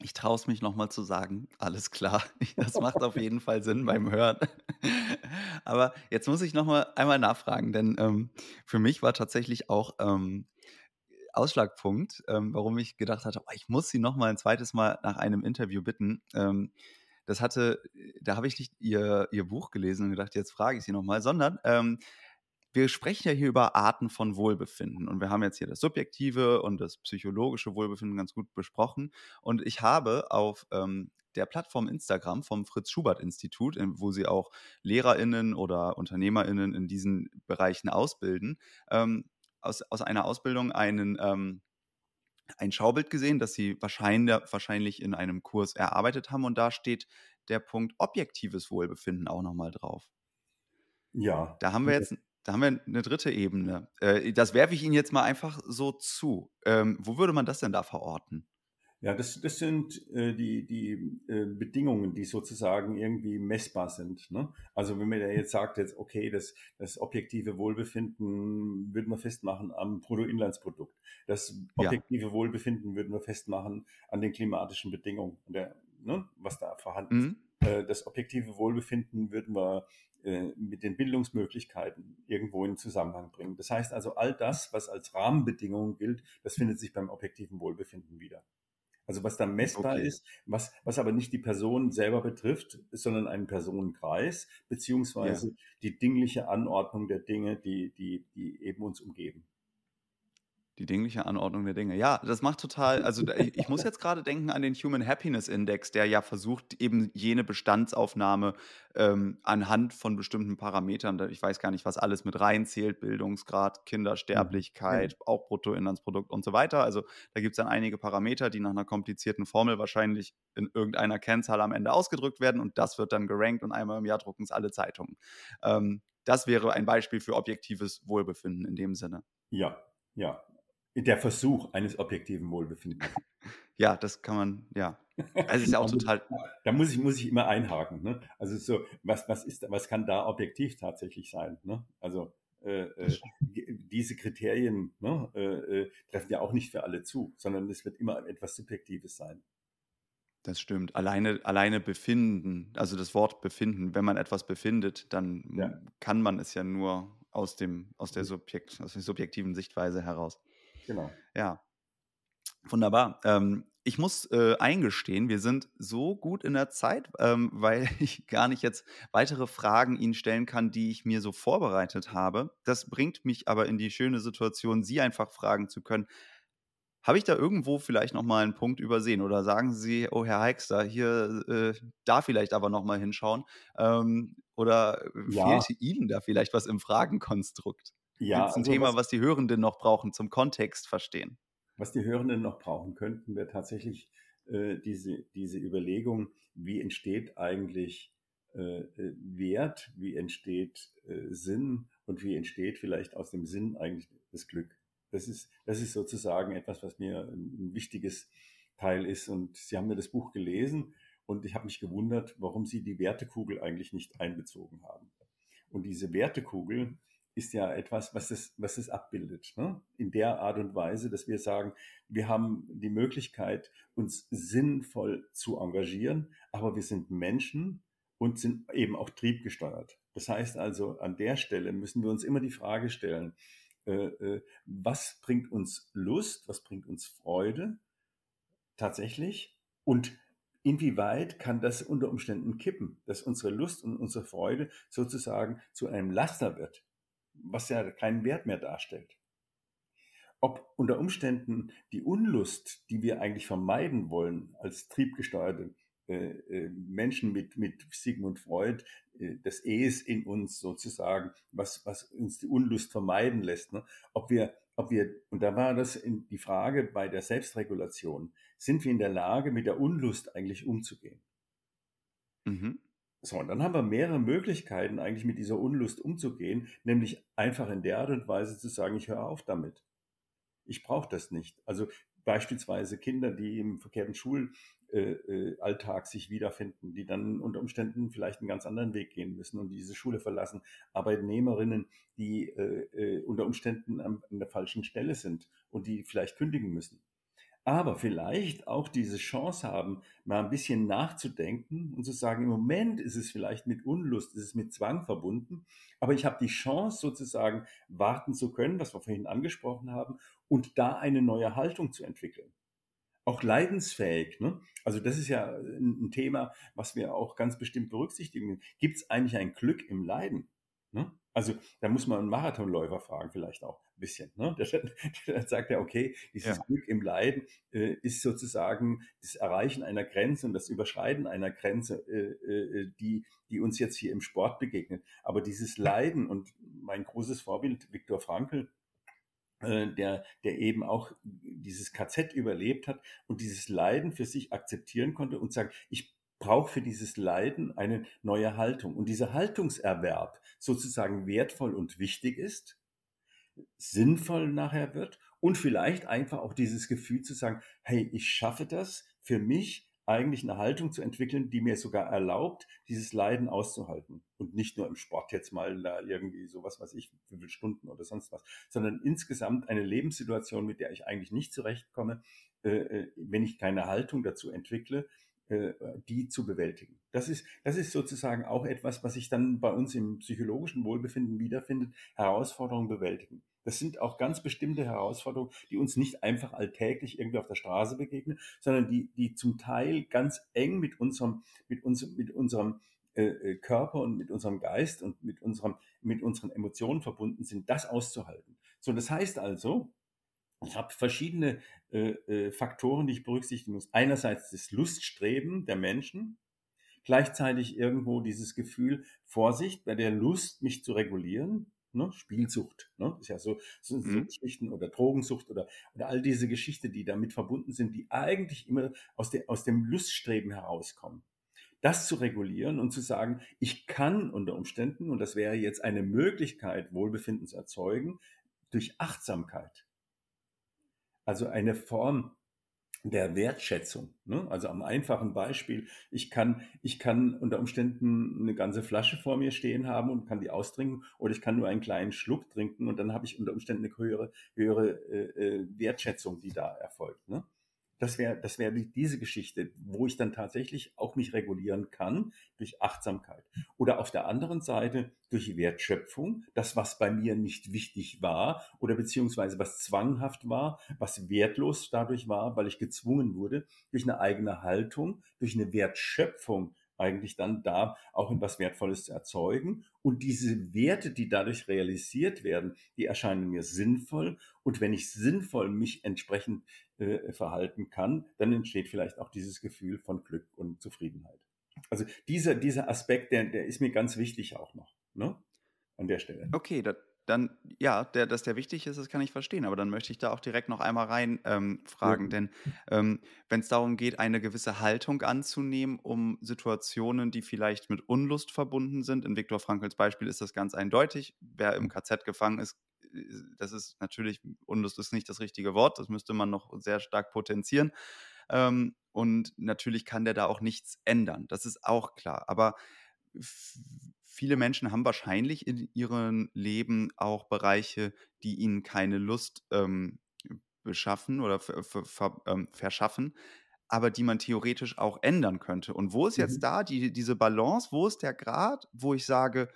ich traue es mich nochmal zu sagen. Alles klar. *laughs* Das macht auf jeden Fall Sinn beim Hören. *laughs* Aber jetzt muss ich nochmal einmal nachfragen, denn ähm, für mich war tatsächlich auch ähm, Ausschlagpunkt, ähm, warum ich gedacht hatte, oh, ich muss sie nochmal ein zweites Mal nach einem Interview bitten. Ähm, das hatte, da habe ich nicht ihr, ihr Buch gelesen und gedacht, jetzt frage ich sie nochmal, sondern ähm, wir sprechen ja hier über Arten von Wohlbefinden und wir haben jetzt hier das subjektive und das psychologische Wohlbefinden ganz gut besprochen. Und ich habe auf ähm, der Plattform Instagram vom Fritz Schubert Institut, wo sie auch LehrerInnen oder UnternehmerInnen in diesen Bereichen ausbilden, ähm, aus, aus einer Ausbildung einen, ähm, ein Schaubild gesehen, das sie wahrscheinlich, wahrscheinlich in einem Kurs erarbeitet haben. Und da steht der Punkt objektives Wohlbefinden auch nochmal drauf. Ja. Da haben wir jetzt da haben wir eine dritte Ebene. Äh, das werfe ich Ihnen jetzt mal einfach so zu. Ähm, wo würde man das denn da verorten? Ja, das, das sind äh, die, die äh, Bedingungen, die sozusagen irgendwie messbar sind. Ne? Also wenn man jetzt sagt, jetzt, okay, das, das objektive Wohlbefinden würden wir festmachen am Bruttoinlandsprodukt. Das objektive ja. Wohlbefinden würden wir festmachen an den klimatischen Bedingungen, der, ne, was da vorhanden mhm. ist. Äh, das objektive Wohlbefinden würden wir mit den Bildungsmöglichkeiten irgendwo in Zusammenhang bringen. Das heißt also, all das, was als Rahmenbedingung gilt, das findet sich beim objektiven Wohlbefinden wieder. Also was da messbar okay. ist, was, was aber nicht die Person selber betrifft, sondern einen Personenkreis, beziehungsweise ja. die dingliche Anordnung der Dinge, die, die, die eben uns umgeben. Die dingliche Anordnung der Dinge. Ja, das macht total, also ich muss jetzt gerade denken an den Human Happiness Index, der ja versucht, eben jene Bestandsaufnahme ähm, anhand von bestimmten Parametern, ich weiß gar nicht, was alles mit reinzählt, Bildungsgrad, Kindersterblichkeit, mhm. auch Bruttoinlandsprodukt und so weiter. Also da gibt es dann einige Parameter, die nach einer komplizierten Formel wahrscheinlich in irgendeiner Kennzahl am Ende ausgedrückt werden und das wird dann gerankt und einmal im Jahr drucken es alle Zeitungen. Ähm, das wäre ein Beispiel für objektives Wohlbefinden in dem Sinne. Ja, ja, der Versuch eines objektiven Wohlbefindens. *laughs* Ja, das kann man, ja. Also ist ja auch *laughs* total. Da muss ich, muss ich immer einhaken. Ne? Also so, was, was ist, was kann da objektiv tatsächlich sein? Ne? Also äh, äh, diese Kriterien ne, äh, äh, treffen ja auch nicht für alle zu, sondern es wird immer etwas Subjektives sein. Das stimmt. Alleine, alleine befinden, also das Wort befinden, wenn man etwas befindet, dann ja. kann man es ja nur aus dem, aus der Subjekt, aus der subjektiven Sichtweise heraus. Genau. Ja. Wunderbar. Ähm, ich muss äh, eingestehen, wir sind so gut in der Zeit, ähm, *laughs* weil ich gar nicht jetzt weitere Fragen Ihnen stellen kann, die ich mir so vorbereitet habe. Das bringt mich aber in die schöne Situation, Sie einfach fragen zu können. Habe ich da irgendwo vielleicht nochmal einen Punkt übersehen oder sagen Sie, oh Herr Heixter, hier äh, da vielleicht aber nochmal hinschauen? Ähm, oder ja. fehlte Ihnen da vielleicht was im Fragenkonstrukt? Ja, Gibt es ein also Thema, was, was die Hörenden noch brauchen zum Kontext verstehen? Was die Hörenden noch brauchen könnten, wäre tatsächlich äh, diese, diese Überlegung, wie entsteht eigentlich äh, äh, Wert, wie entsteht äh, Sinn und wie entsteht vielleicht aus dem Sinn eigentlich das Glück. Das ist, das ist sozusagen etwas, was mir ein wichtiges Teil ist. Und Sie haben mir das Buch gelesen und ich habe mich gewundert, warum Sie die Wertekugel eigentlich nicht einbezogen haben. Und diese Wertekugel, ist ja etwas, was es, was es abbildet. Ne? In der Art und Weise, dass wir sagen, wir haben die Möglichkeit, uns sinnvoll zu engagieren, aber wir sind Menschen und sind eben auch triebgesteuert. Das heißt also, an der Stelle müssen wir uns immer die Frage stellen, äh, äh, was bringt uns Lust, was bringt uns Freude tatsächlich und inwieweit kann das unter Umständen kippen, dass unsere Lust und unsere Freude sozusagen zu einem Laster wird, was ja keinen Wert mehr darstellt. Ob unter Umständen die Unlust, die wir eigentlich vermeiden wollen als triebgesteuerte äh, äh, Menschen mit, mit Sigmund Freud, äh, das Es in uns sozusagen, was, was uns die Unlust vermeiden lässt. Ne? Ob wir, ob wir, und da war das die Frage bei der Selbstregulation, sind wir in der Lage, mit der Unlust eigentlich umzugehen? Mhm. So, und dann haben wir mehrere Möglichkeiten, eigentlich mit dieser Unlust umzugehen, nämlich einfach in der Art und Weise zu sagen, ich höre auf damit. Ich brauche das nicht. Also beispielsweise Kinder, die im verkehrten Schul, äh, äh, Alltag sich wiederfinden, die dann unter Umständen vielleicht einen ganz anderen Weg gehen müssen und diese Schule verlassen. Arbeitnehmerinnen, die äh, äh, unter Umständen an der falschen Stelle sind und die vielleicht kündigen müssen. Aber vielleicht auch diese Chance haben, mal ein bisschen nachzudenken und zu sagen, im Moment ist es vielleicht mit Unlust, ist es mit Zwang verbunden, aber ich habe die Chance sozusagen warten zu können, was wir vorhin angesprochen haben, und da eine neue Haltung zu entwickeln auch leidensfähig. Ne? Also das ist ja ein Thema, was wir auch ganz bestimmt berücksichtigen. Gibt es eigentlich ein Glück im Leiden? Ne? Also da muss man einen Marathonläufer fragen, vielleicht auch bisschen. Ne? *laughs* Dann sagt er, okay, dieses ja. Glück im Leiden äh, ist sozusagen das Erreichen einer Grenze und das Überschreiten einer Grenze, äh, äh, die, die uns jetzt hier im Sport begegnet. Aber dieses Leiden und mein großes Vorbild, Viktor Frankl, äh, der, der eben auch dieses KZ überlebt hat und dieses Leiden für sich akzeptieren konnte und sagt, ich brauche für dieses Leiden eine neue Haltung. Und dieser Haltungserwerb sozusagen wertvoll und wichtig ist, sinnvoll nachher wird und vielleicht einfach auch dieses Gefühl zu sagen, hey, ich schaffe das für mich, eigentlich eine Haltung zu entwickeln, die mir sogar erlaubt, dieses Leiden auszuhalten. Und nicht nur im Sport jetzt mal da irgendwie sowas, was ich, wie viele Stunden oder sonst was, sondern insgesamt eine Lebenssituation, mit der ich eigentlich nicht zurechtkomme, äh, äh wenn ich keine Haltung dazu entwickle, die zu bewältigen. Das ist, das ist sozusagen auch etwas, was sich dann bei uns im psychologischen Wohlbefinden wiederfindet, Herausforderungen bewältigen. Das sind auch ganz bestimmte Herausforderungen, die uns nicht einfach alltäglich irgendwie auf der Straße begegnen, sondern die, die zum Teil ganz eng mit unserem, mit uns, mit unserem äh, äh, Körper und mit unserem Geist und mit unserem, mit unseren Emotionen verbunden sind, das auszuhalten. So, das heißt also, ich habe verschiedene äh, äh, Faktoren, die ich berücksichtigen muss. Einerseits das Luststreben der Menschen, gleichzeitig irgendwo dieses Gefühl, Vorsicht bei der Lust, mich zu regulieren, Ne? Spielsucht, ne? ist ja so, so, so mhm. Geschichten oder Drogensucht oder, oder all diese Geschichten, die damit verbunden sind, die eigentlich immer aus, de, aus dem Luststreben herauskommen. Das zu regulieren und zu sagen, ich kann unter Umständen, und das wäre jetzt eine Möglichkeit, Wohlbefinden zu erzeugen, durch Achtsamkeit. Also eine Form der Wertschätzung. Ne? Also am einfachen Beispiel, ich kann, ich kann unter Umständen eine ganze Flasche vor mir stehen haben und kann die austrinken oder ich kann nur einen kleinen Schluck trinken und dann habe ich unter Umständen eine höhere, höhere äh, äh Wertschätzung, die da erfolgt. Ne? Das wäre das wäre diese Geschichte, wo ich dann tatsächlich auch mich regulieren kann durch Achtsamkeit. Oder auf der anderen Seite durch Wertschöpfung, das, was bei mir nicht wichtig war oder beziehungsweise was zwanghaft war, was wertlos dadurch war, weil ich gezwungen wurde, durch eine eigene Haltung, durch eine Wertschöpfung eigentlich dann da auch etwas Wertvolles zu erzeugen. Und diese Werte, die dadurch realisiert werden, die erscheinen mir sinnvoll. Und wenn ich sinnvoll mich entsprechend äh, verhalten kann, dann entsteht vielleicht auch dieses Gefühl von Glück und Zufriedenheit. Also dieser, dieser Aspekt, der, der ist mir ganz wichtig auch noch, ne? An der Stelle. Okay, das, dann, ja, der, dass der wichtig ist, das kann ich verstehen, aber dann möchte ich da auch direkt noch einmal rein ähm, fragen, denn ähm, wenn es darum geht, eine gewisse Haltung anzunehmen, um Situationen, die vielleicht mit Unlust verbunden sind, in Viktor Frankls Beispiel ist das ganz eindeutig, wer im KZ gefangen ist, das ist natürlich, Unlust ist nicht das richtige Wort, das müsste man noch sehr stark potenzieren. Ähm, und natürlich kann der da auch nichts ändern, das ist auch klar. Aber viele Menschen haben wahrscheinlich in ihrem Leben auch Bereiche, die ihnen keine Lust ähm, beschaffen oder ähm, verschaffen, aber die man theoretisch auch ändern könnte. Und wo ist jetzt mhm. da die, diese Balance? Wo ist der Grad, wo ich sage,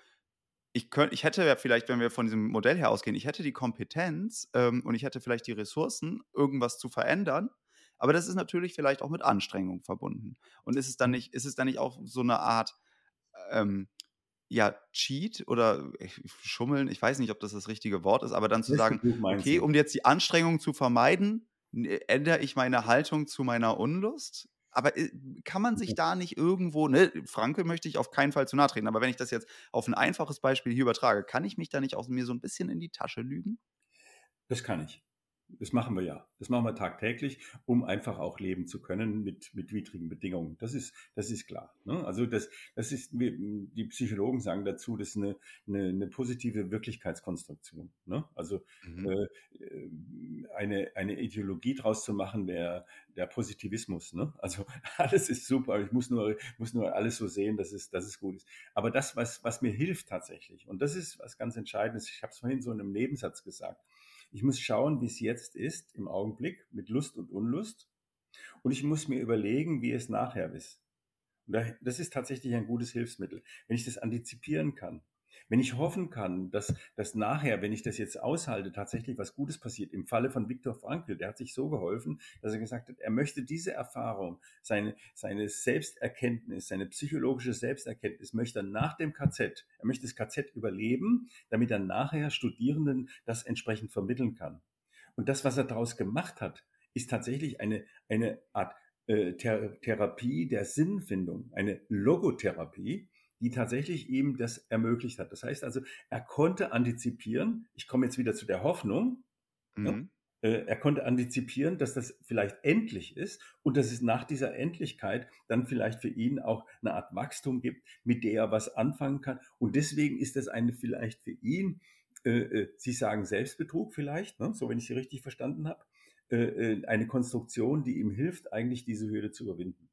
ich, könnt, ich hätte ja vielleicht, wenn wir von diesem Modell her ausgehen, ich hätte die Kompetenz ähm, und ich hätte vielleicht die Ressourcen, irgendwas zu verändern, Aber das ist natürlich vielleicht auch mit Anstrengung verbunden. Und ist es dann mhm. nicht, ist es dann nicht auch so eine Art ähm, ja, Cheat oder Schummeln, ich weiß nicht, ob das das richtige Wort ist, aber dann zu sagen, *laughs* okay, um jetzt die Anstrengung zu vermeiden, ändere ich meine Haltung zu meiner Unlust? Aber äh, kann man sich da nicht irgendwo, ne, Franke möchte ich auf keinen Fall zu nahe treten, aber wenn ich das jetzt auf ein einfaches Beispiel hier übertrage, kann ich mich da nicht aus mir so ein bisschen in die Tasche lügen? Das kann ich. Das machen wir ja. Das machen wir tagtäglich, um einfach auch leben zu können mit, mit widrigen Bedingungen. Das ist, das ist klar. Ne? Also das, das ist, die Psychologen sagen dazu, das ist eine, eine, eine positive Wirklichkeitskonstruktion. Ne? Also mhm. äh, eine, eine Ideologie draus zu machen, der, der Positivismus. Ne? Also *laughs* alles ist super, ich muss nur, muss nur alles so sehen, dass es, dass es gut ist. Aber das, was, was mir hilft tatsächlich, und das ist was ganz Entscheidendes, ich habe es vorhin so in einem Nebensatz gesagt, ich muss schauen, wie es jetzt ist im Augenblick mit Lust und Unlust. Und ich muss mir überlegen, wie es nachher ist. Und das ist tatsächlich ein gutes Hilfsmittel. Wenn ich das antizipieren kann, wenn ich hoffen kann, dass, dass nachher, wenn ich das jetzt aushalte, tatsächlich was Gutes passiert. Im Falle von Viktor Frankl, der hat sich so geholfen, dass er gesagt hat, er möchte diese Erfahrung, seine, seine Selbsterkenntnis, seine psychologische Selbsterkenntnis, möchte er nach dem KZ, er möchte das KZ überleben, damit er nachher Studierenden das entsprechend vermitteln kann. Und das, was er daraus gemacht hat, ist tatsächlich eine, eine Art äh, Therapie der Sinnfindung, eine Logotherapie, die tatsächlich ihm das ermöglicht hat. Das heißt also, er konnte antizipieren, ich komme jetzt wieder zu der Hoffnung, ne? mhm. ja, äh, er konnte antizipieren, dass das vielleicht endlich ist und dass es nach dieser Endlichkeit dann vielleicht für ihn auch eine Art Wachstum gibt, mit der er was anfangen kann. Und deswegen ist das eine vielleicht für ihn, äh, äh, Sie sagen Selbstbetrug vielleicht, ne? so wenn ich Sie richtig verstanden habe, äh, äh, eine Konstruktion, die ihm hilft, eigentlich diese Hürde zu überwinden.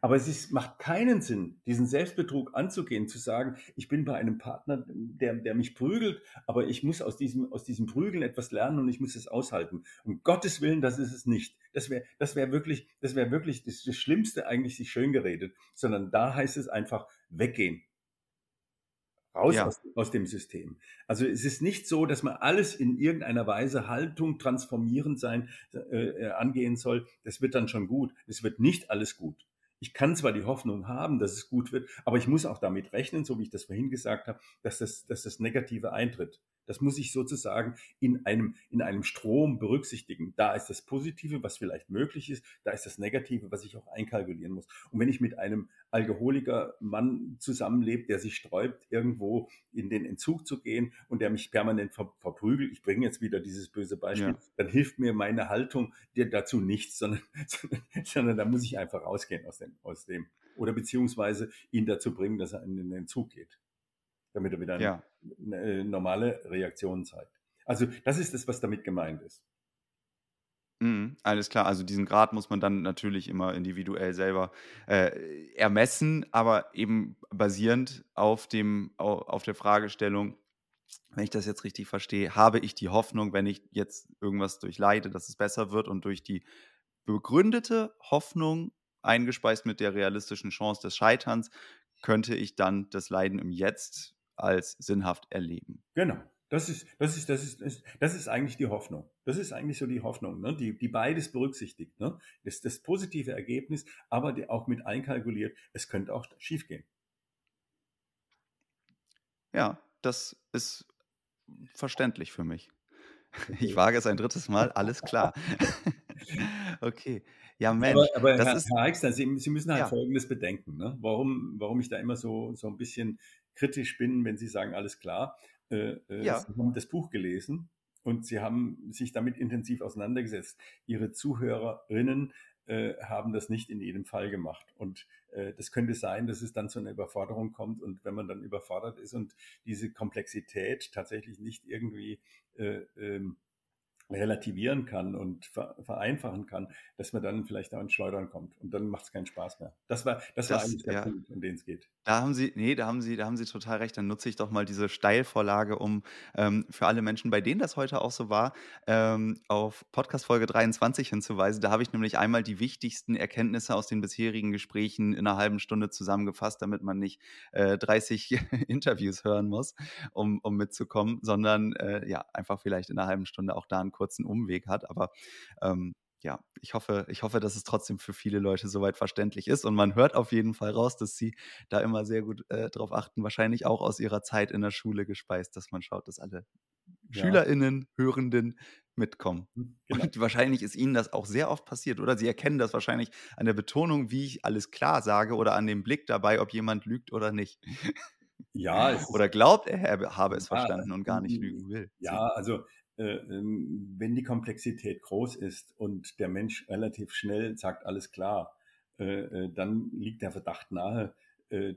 Aber es ist, macht keinen Sinn, diesen Selbstbetrug anzugehen, zu sagen, ich bin bei einem Partner, der, der mich prügelt, aber ich muss aus diesem, aus diesem Prügeln etwas lernen und ich muss es aushalten. Um Gottes Willen, das ist es nicht. Das wäre das wäre wirklich, das wäre wirklich das, das Schlimmste eigentlich, sich schön geredet, sondern da heißt es einfach weggehen. Raus ja. aus, aus, dem System. Also es ist nicht so, dass man alles in irgendeiner Weise Haltung transformierend sein, äh, angehen soll. Das wird dann schon gut. Es wird nicht alles gut. Ich kann zwar die Hoffnung haben, dass es gut wird, aber ich muss auch damit rechnen, so wie ich das vorhin gesagt habe, dass das, dass das Negative eintritt. Das muss ich sozusagen in einem, in einem Strom berücksichtigen. Da ist das Positive, was vielleicht möglich ist, da ist das Negative, was ich auch einkalkulieren muss. Und wenn ich mit einem Alkoholiker Mann zusammenlebe, der sich sträubt, irgendwo in den Entzug zu gehen und der mich permanent ver verprügelt, ich bringe jetzt wieder dieses böse Beispiel, ja. dann hilft mir meine Haltung dir dazu nichts, sondern, *laughs* sondern, sondern da muss ich einfach rausgehen aus dem, aus dem. Oder beziehungsweise ihn dazu bringen, dass er in den Entzug geht damit er wieder ja. eine, eine normale Reaktion zeigt. Also das ist das, was damit gemeint ist. Mhm, alles klar, also diesen Grad muss man dann natürlich immer individuell selber äh, ermessen, aber eben basierend auf, dem, auf der Fragestellung, wenn ich das jetzt richtig verstehe, habe ich die Hoffnung, wenn ich jetzt irgendwas durchleide, dass es besser wird und durch die begründete Hoffnung eingespeist mit der realistischen Chance des Scheiterns, könnte ich dann das Leiden im Jetzt als sinnhaft erleben. Genau. Das ist, das ist, das ist, das ist eigentlich die Hoffnung. Das ist eigentlich so die Hoffnung, ne? die, die beides berücksichtigt. Ne? Das, das positive Ergebnis, aber die auch mit einkalkuliert, es könnte auch schiefgehen. Ja, das ist verständlich für mich. Ich wage es ein drittes Mal, alles klar. *laughs* *laughs* okay. Ja, Mensch. Aber, aber Herr, ist, Herr Eichster, Sie, Sie, müssen halt ja. Folgendes bedenken. Ne? Warum, warum ich da immer so, so ein bisschen kritisch bin, wenn Sie sagen, alles klar. Äh, äh, ja. Sie haben das Buch gelesen und Sie haben sich damit intensiv auseinandergesetzt. Ihre Zuhörerinnen äh, haben das nicht in jedem Fall gemacht. Und äh, das könnte sein, dass es dann zu einer Überforderung kommt. Und wenn man dann überfordert ist und diese Komplexität tatsächlich nicht irgendwie äh, ähm, relativieren kann und vereinfachen kann, dass man dann vielleicht auch ins Schleudern kommt und dann macht es keinen Spaß mehr. Das war, das, das war eigentlich der ja. Punkt, um den es geht. Da haben Sie, nee, da haben Sie, da haben Sie total recht. Dann nutze ich doch mal diese Steilvorlage, um ähm, für alle Menschen, bei denen das heute auch so war, ähm, auf Podcast Folge 23 hinzuweisen. Da habe ich nämlich einmal die wichtigsten Erkenntnisse aus den bisherigen Gesprächen in einer halben Stunde zusammengefasst, damit man nicht äh, 30 *laughs* Interviews hören muss, um, um mitzukommen, sondern äh, ja, einfach vielleicht in einer halben Stunde auch da einen kurzen Umweg hat. Aber ähm, ja, ich hoffe, ich hoffe, dass es trotzdem für viele Leute soweit verständlich ist. Und man hört auf jeden Fall raus, dass sie da immer sehr gut äh, drauf achten. Wahrscheinlich auch aus ihrer Zeit in der Schule gespeist, dass man schaut, dass alle ja. SchülerInnen, Hörenden mitkommen. Hm, genau. Und wahrscheinlich ist Ihnen das auch sehr oft passiert, oder? Sie erkennen das wahrscheinlich an der Betonung, wie ich alles klar sage, oder an dem Blick dabei, ob jemand lügt oder nicht. Ja. oder glaubt, er habe es ja, verstanden und gar nicht lügen will. Ja, also wenn die Komplexität groß ist und der Mensch relativ schnell sagt, alles klar, äh, äh, dann liegt der Verdacht nahe,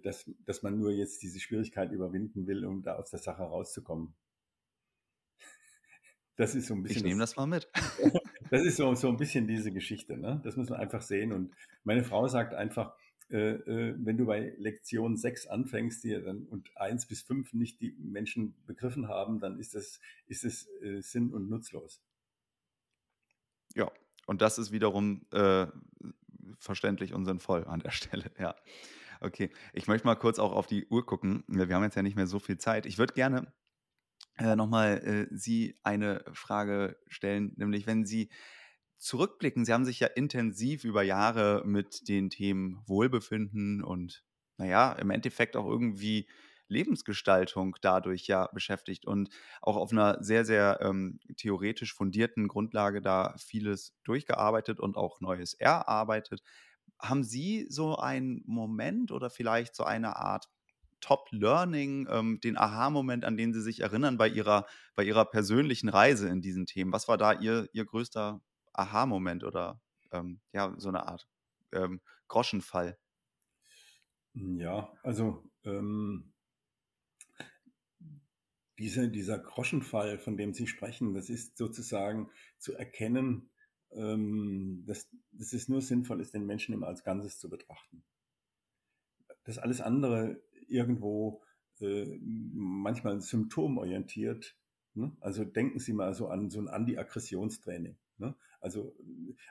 dass, dass man nur jetzt diese Schwierigkeit überwinden will, um da aus der Sache rauszukommen. *laughs* Das ist so ein bisschen. Ich nehme das, das, mal mit. *laughs* das ist so, so ein bisschen diese Geschichte. Ne? Das muss man einfach sehen. Und meine Frau sagt einfach, äh, äh, wenn du bei Lektion 6 anfängst hier dann, und 1 bis 5 nicht die Menschen begriffen haben, dann ist es, ist es äh, sinn- und nutzlos. Ja, und das ist wiederum äh, verständlich und sinnvoll an der *laughs* Stelle, ja. Okay, ich möchte mal kurz auch auf die Uhr gucken. Wir haben jetzt ja nicht mehr so viel Zeit. Ich würde gerne äh, nochmal äh, Sie eine Frage stellen, nämlich wenn Sie zurückblicken, Sie haben sich ja intensiv über Jahre mit den Themen Wohlbefinden und, naja, im Endeffekt auch irgendwie Lebensgestaltung dadurch ja beschäftigt und auch auf einer sehr, sehr ähm, theoretisch fundierten Grundlage da vieles durchgearbeitet und auch Neues erarbeitet. Haben Sie so einen Moment oder vielleicht so eine Art Top-Learning, ähm, den Aha-Moment, an den Sie sich erinnern bei Ihrer, bei Ihrer persönlichen Reise in diesen Themen? Was war da Ihr, Ihr größter Aha-Moment oder ähm, ja, so eine Art ähm, Groschenfall? Ja, also ähm, diese, dieser Groschenfall, von dem Sie sprechen, das ist sozusagen zu erkennen, ähm, dass, dass es nur sinnvoll ist, den Menschen immer als Ganzes zu betrachten. Das alles andere irgendwo äh, manchmal symptomorientiert. Ne? Also denken Sie mal so an so ein Anti-Aggressionstraining. Ne? Also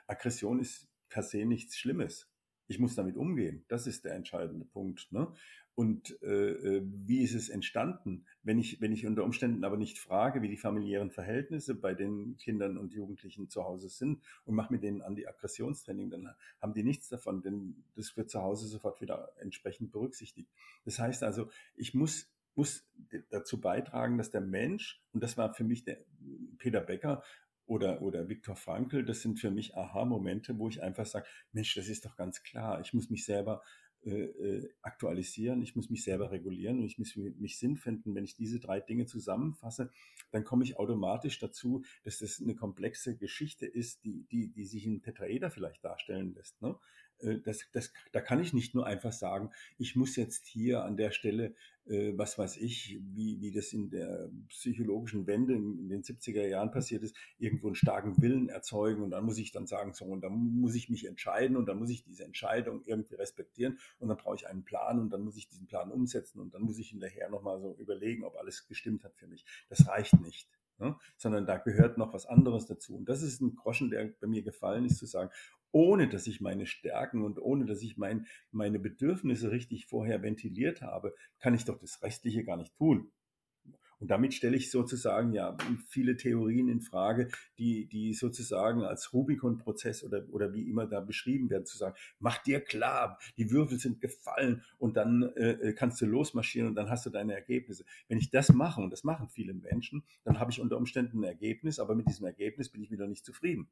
Aggression ist per se nichts Schlimmes. Ich muss damit umgehen. Das ist der entscheidende Punkt. Ne? Und äh, äh, wie ist es entstanden? Wenn ich, wenn ich unter Umständen aber nicht frage, wie die familiären Verhältnisse bei den Kindern und Jugendlichen zu Hause sind und mache mit denen an die Aggressionstraining, dann haben die nichts davon, denn das wird zu Hause sofort wieder entsprechend berücksichtigt. Das heißt also, ich muss muss dazu beitragen, dass der Mensch, und das war für mich der Peter Becker, oder, oder Viktor Frankl, das sind für mich Aha-Momente, wo ich einfach sage, Mensch, das ist doch ganz klar, ich muss mich selber äh, äh, aktualisieren, ich muss mich selber regulieren und ich muss mich Sinn finden. Wenn ich diese drei Dinge zusammenfasse, dann komme ich automatisch dazu, dass das eine komplexe Geschichte ist, die, die, die sich in Tetraeder vielleicht darstellen lässt. Ne? Äh, das, das, da kann ich nicht nur einfach sagen, ich muss jetzt hier an der Stelle, äh, was weiß ich, wie, wie das in der psychologischen Wende in den 70er Jahren passiert ist, irgendwo einen starken Willen erzeugen und dann muss ich dann sagen, so, und dann muss ich mich entscheiden und dann muss ich diese Entscheidung irgendwie respektieren und dann brauche ich einen Plan und dann muss ich diesen Plan umsetzen und dann muss ich hinterher nochmal so überlegen, ob alles gestimmt hat für mich. Das reicht nicht. Ne? sondern da gehört noch was anderes dazu. Und das ist ein Groschen, der bei mir gefallen ist, zu sagen, ohne dass ich meine Stärken und ohne dass ich mein, meine Bedürfnisse richtig vorher ventiliert habe, kann ich doch das Restliche gar nicht tun. Und damit stelle ich sozusagen ja viele Theorien in Frage, die, die sozusagen als Rubicon-Prozess oder, oder wie immer da beschrieben werden, zu sagen, mach dir klar, die Würfel sind gefallen und dann äh, äh, kannst du losmarschieren und dann hast du deine Ergebnisse. Wenn ich das mache, und das machen viele Menschen, dann habe ich unter Umständen ein Ergebnis, aber mit diesem Ergebnis bin ich wieder nicht zufrieden.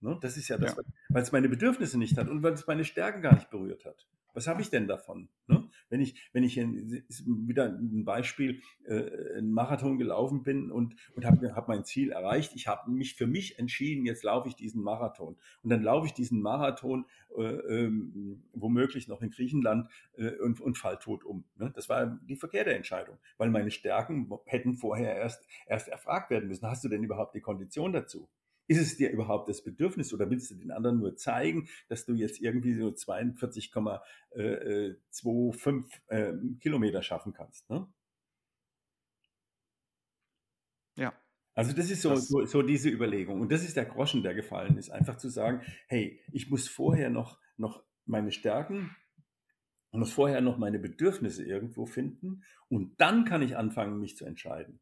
Ne? Das ist ja das, ja. weil es meine Bedürfnisse nicht hat und weil es meine Stärken gar nicht berührt hat. Was habe ich denn davon? Ne? Wenn ich, wenn ich in, wieder ein Beispiel, äh, einen Marathon gelaufen bin und, und habe hab mein Ziel erreicht, ich habe mich für mich entschieden, jetzt laufe ich diesen Marathon. Und dann laufe ich diesen Marathon äh, ähm, womöglich noch in Griechenland äh, und, und fall tot um. Ne? Das war die verkehrte Entscheidung, weil meine Stärken hätten vorher erst, erst erfragt werden müssen. Hast du denn überhaupt die Kondition dazu? Ist es dir überhaupt das Bedürfnis oder willst du den anderen nur zeigen, dass du jetzt irgendwie so 42,25 äh, Kilometer schaffen kannst? Ne? Ja. Also das ist so, das so, so, diese Überlegung. Und das ist der Groschen, der gefallen ist. Einfach zu sagen, hey, ich muss vorher noch, noch meine Stärken, muss vorher noch meine Bedürfnisse irgendwo finden und dann kann ich anfangen, mich zu entscheiden.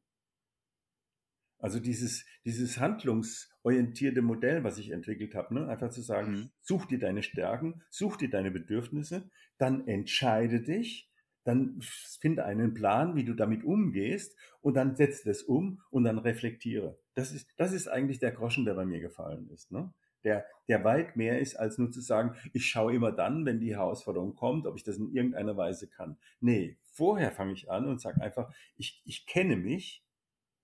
Also dieses, dieses handlungsorientierte Modell, was ich entwickelt habe, ne? einfach zu sagen, mhm. such dir deine Stärken, such dir deine Bedürfnisse, dann entscheide dich, dann finde einen Plan, wie du damit umgehst und dann setz das um und dann reflektiere. Das ist, das ist eigentlich der Groschen, der bei mir gefallen ist. Ne? Der, der weit mehr ist, als nur zu sagen, ich schaue immer dann, wenn die Herausforderung kommt, ob ich das in irgendeiner Weise kann. Nee, vorher fange ich an und sage einfach, ich, ich kenne mich,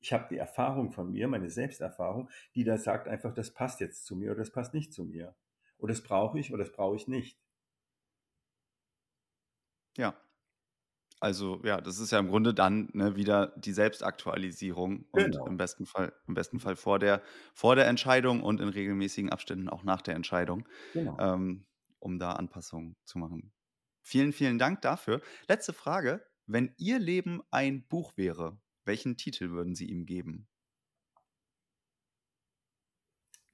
ich habe die Erfahrung von mir, meine Selbsterfahrung, die da sagt einfach, das passt jetzt zu mir oder das passt nicht zu mir. Oder das brauche ich oder das brauche ich nicht. Ja. Also ja, das ist ja im Grunde dann ne, wieder die Selbstaktualisierung und genau. im besten Fall, im besten Fall vor der, vor der Entscheidung und in regelmäßigen Abständen auch nach der Entscheidung, genau. ähm, um da Anpassungen zu machen. Vielen, vielen Dank dafür. Letzte Frage. Wenn Ihr Leben ein Buch wäre, welchen Titel würden Sie ihm geben?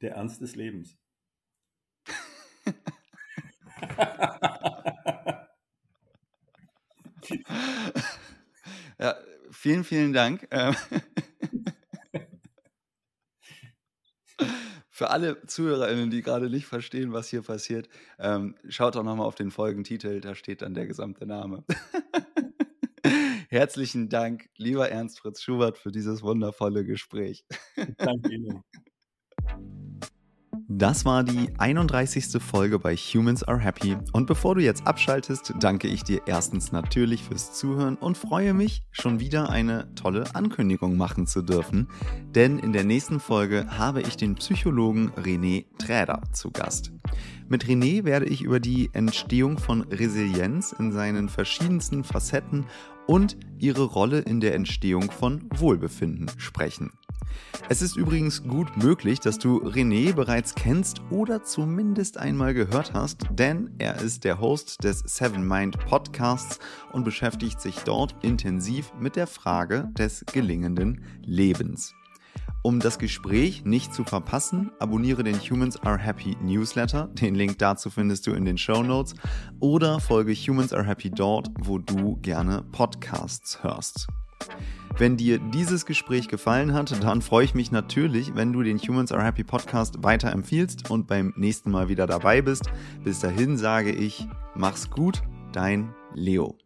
Der Ernst des Lebens. *laughs* ja, vielen, vielen Dank. Ähm, *laughs* für alle ZuhörerInnen, die gerade nicht verstehen, was hier passiert, ähm, schaut doch nochmal auf den Folgentitel, da steht dann der gesamte Name. *laughs* Herzlichen Dank, lieber Ernst Fritz Schubert, für dieses wundervolle Gespräch. Danke Ihnen. Das war die 31. Folge bei Humans Are Happy. Und bevor du jetzt abschaltest, danke ich dir erstens natürlich fürs Zuhören und freue mich, schon wieder eine tolle Ankündigung machen zu dürfen. Denn in der nächsten Folge habe ich den Psychologen René Träder zu Gast. Mit René werde ich über die Entstehung von Resilienz in seinen verschiedensten Facetten und ihre Rolle in der Entstehung von Wohlbefinden sprechen. Es ist übrigens gut möglich, dass du René bereits kennst oder zumindest einmal gehört hast, denn er ist der Host des Seven Mind Podcasts und beschäftigt sich dort intensiv mit der Frage des gelingenden Lebens. Um das Gespräch nicht zu verpassen, abonniere den Humans Are Happy Newsletter. Den Link dazu findest du in den Show Notes. Oder folge Humans Are Happy dort, wo du gerne Podcasts hörst. Wenn dir dieses Gespräch gefallen hat, dann freue ich mich natürlich, wenn du den Humans Are Happy Podcast weiterempfiehlst und beim nächsten Mal wieder dabei bist. Bis dahin sage ich, mach's gut, dein Leo.